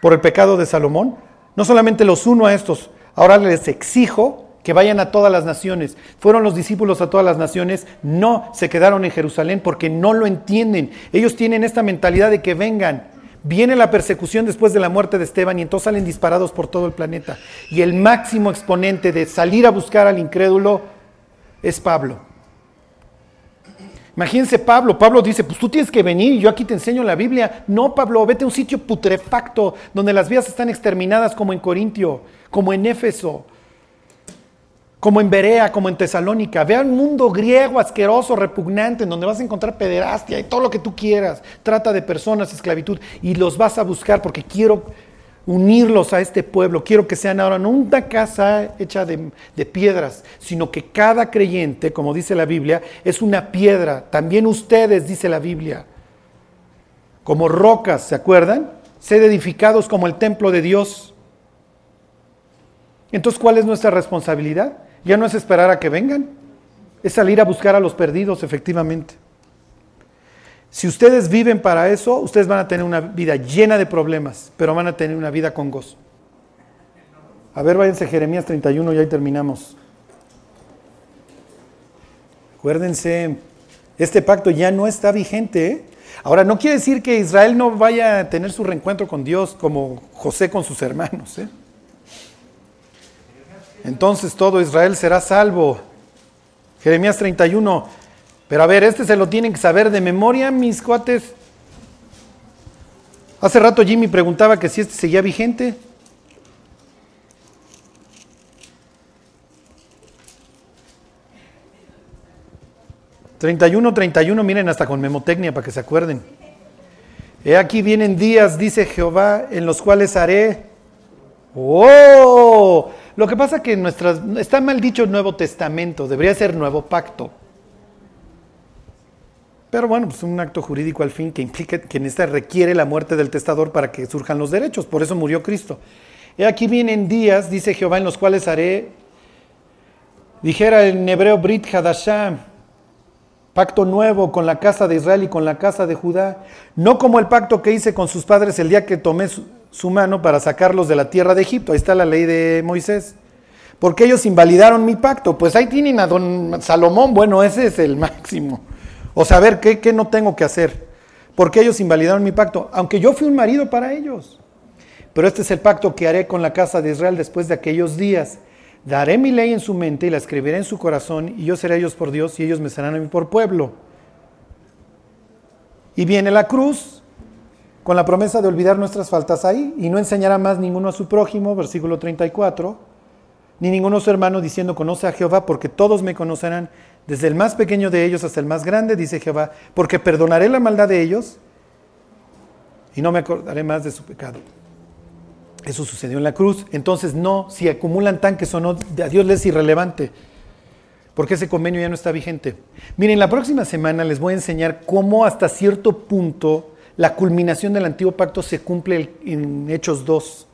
[SPEAKER 1] por el pecado de Salomón, no solamente los uno a estos, ahora les exijo que vayan a todas las naciones. Fueron los discípulos a todas las naciones, no se quedaron en Jerusalén porque no lo entienden. Ellos tienen esta mentalidad de que vengan. Viene la persecución después de la muerte de Esteban y entonces salen disparados por todo el planeta. Y el máximo exponente de salir a buscar al incrédulo es Pablo. Imagínense Pablo, Pablo dice, pues tú tienes que venir y yo aquí te enseño la Biblia. No, Pablo, vete a un sitio putrefacto donde las vías están exterminadas como en Corintio, como en Éfeso como en Berea, como en Tesalónica. Vea un mundo griego asqueroso, repugnante, en donde vas a encontrar pederastia y todo lo que tú quieras. Trata de personas, esclavitud, y los vas a buscar porque quiero unirlos a este pueblo. Quiero que sean ahora no una casa hecha de, piedras, sino que cada creyente, como dice la Biblia, es una piedra. También ustedes, dice la Biblia, como rocas, ¿se acuerdan? Sed edificados como el templo de Dios. Entonces, ¿cuál es nuestra responsabilidad? Ya no es esperar a que vengan, es salir a buscar a los perdidos, efectivamente. Si ustedes viven para eso, ustedes van a tener una vida llena de problemas, pero van a tener una vida con gozo. A ver, váyanse Jeremías 31 y ahí terminamos. Acuérdense, este pacto ya no está vigente. ¿eh? Ahora, no quiere decir que Israel no vaya a tener su reencuentro con Dios como José con sus hermanos. ¿eh? entonces todo Israel será salvo. Jeremías 31. Pero a ver, este se lo tienen que saber de memoria, mis cuates. Hace rato Jimmy preguntaba que si este seguía vigente. ...31, 31, miren hasta con memotecnia para que se acuerden. He aquí vienen días, dice Jehová, en los cuales haré... ¡Oh! Lo que pasa que nuestras, está mal dicho Nuevo Testamento, debería ser Nuevo Pacto. Pero bueno, pues un acto jurídico al fin que implica que en esta requiere la muerte del testador para que surjan los derechos, por eso murió Cristo. Y aquí vienen días, dice Jehová, en los cuales haré, dijera en hebreo Brit Hadashah, pacto nuevo con la casa de Israel y con la casa de Judá, no como el pacto que hice con sus padres el día que tomé su, su mano para sacarlos de la tierra de Egipto. Ahí está la ley de Moisés. Porque ellos invalidaron mi pacto. Pues ahí tienen a don Salomón. Bueno, ese es el máximo. O saber qué, qué no tengo que hacer. Porque ellos invalidaron mi pacto. Aunque yo fui un marido para ellos. Pero este es el pacto que haré con la casa de Israel después de aquellos días. Daré mi ley en su mente y la escribiré en su corazón. Y yo seré ellos por Dios y ellos me serán a mí por pueblo. Y viene la cruz con la promesa de olvidar nuestras faltas ahí y no enseñará más ninguno a su prójimo, versículo 34, ni ninguno a su hermano diciendo conoce a Jehová, porque todos me conocerán, desde el más pequeño de ellos hasta el más grande, dice Jehová, porque perdonaré la maldad de ellos y no me acordaré más de su pecado. Eso sucedió en la cruz. Entonces, no, si acumulan tanques o no, a Dios les es irrelevante, porque ese convenio ya no está vigente. Miren, la próxima semana les voy a enseñar cómo hasta cierto punto la culminación del antiguo pacto se cumple en Hechos 2.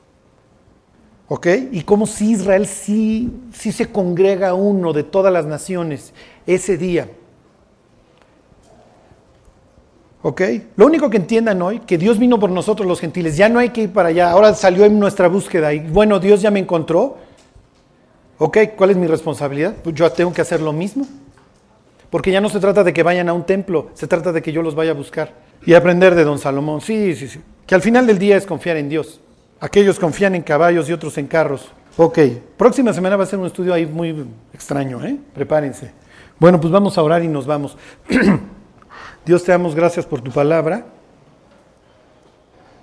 [SPEAKER 1] ¿Ok? Y como si Israel sí, sí se congrega uno de todas las naciones ese día. ¿Ok? Lo único que entiendan hoy, que Dios vino por nosotros los gentiles, ya no hay que ir para allá, ahora salió en nuestra búsqueda y bueno, Dios ya me encontró. Ok, ¿cuál es mi responsabilidad? Pues yo tengo que hacer lo mismo. Porque ya no se trata de que vayan a un templo, se trata de que yo los vaya a buscar y aprender de don Salomón. Sí, sí, sí. Que al final del día es confiar en Dios. Aquellos confían en caballos y otros en carros. Ok, próxima semana va a ser un estudio ahí muy extraño, ¿eh? Prepárense. Bueno, pues vamos a orar y nos vamos. Dios te damos gracias por tu palabra.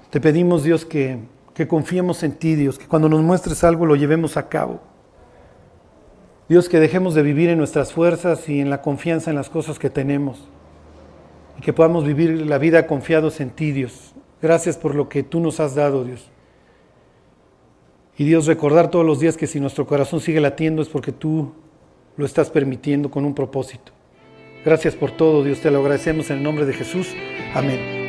[SPEAKER 1] Te pedimos, Dios, que, que confiemos en ti, Dios, que cuando nos muestres algo lo llevemos a cabo. Dios, que dejemos de vivir en nuestras fuerzas y en la confianza en las cosas que tenemos. Y que podamos vivir la vida confiados en ti, Dios. Gracias por lo que tú nos has dado, Dios. Y Dios, recordar todos los días que si nuestro corazón sigue latiendo es porque tú lo estás permitiendo con un propósito. Gracias por todo, Dios, te lo agradecemos en el nombre de Jesús. Amén.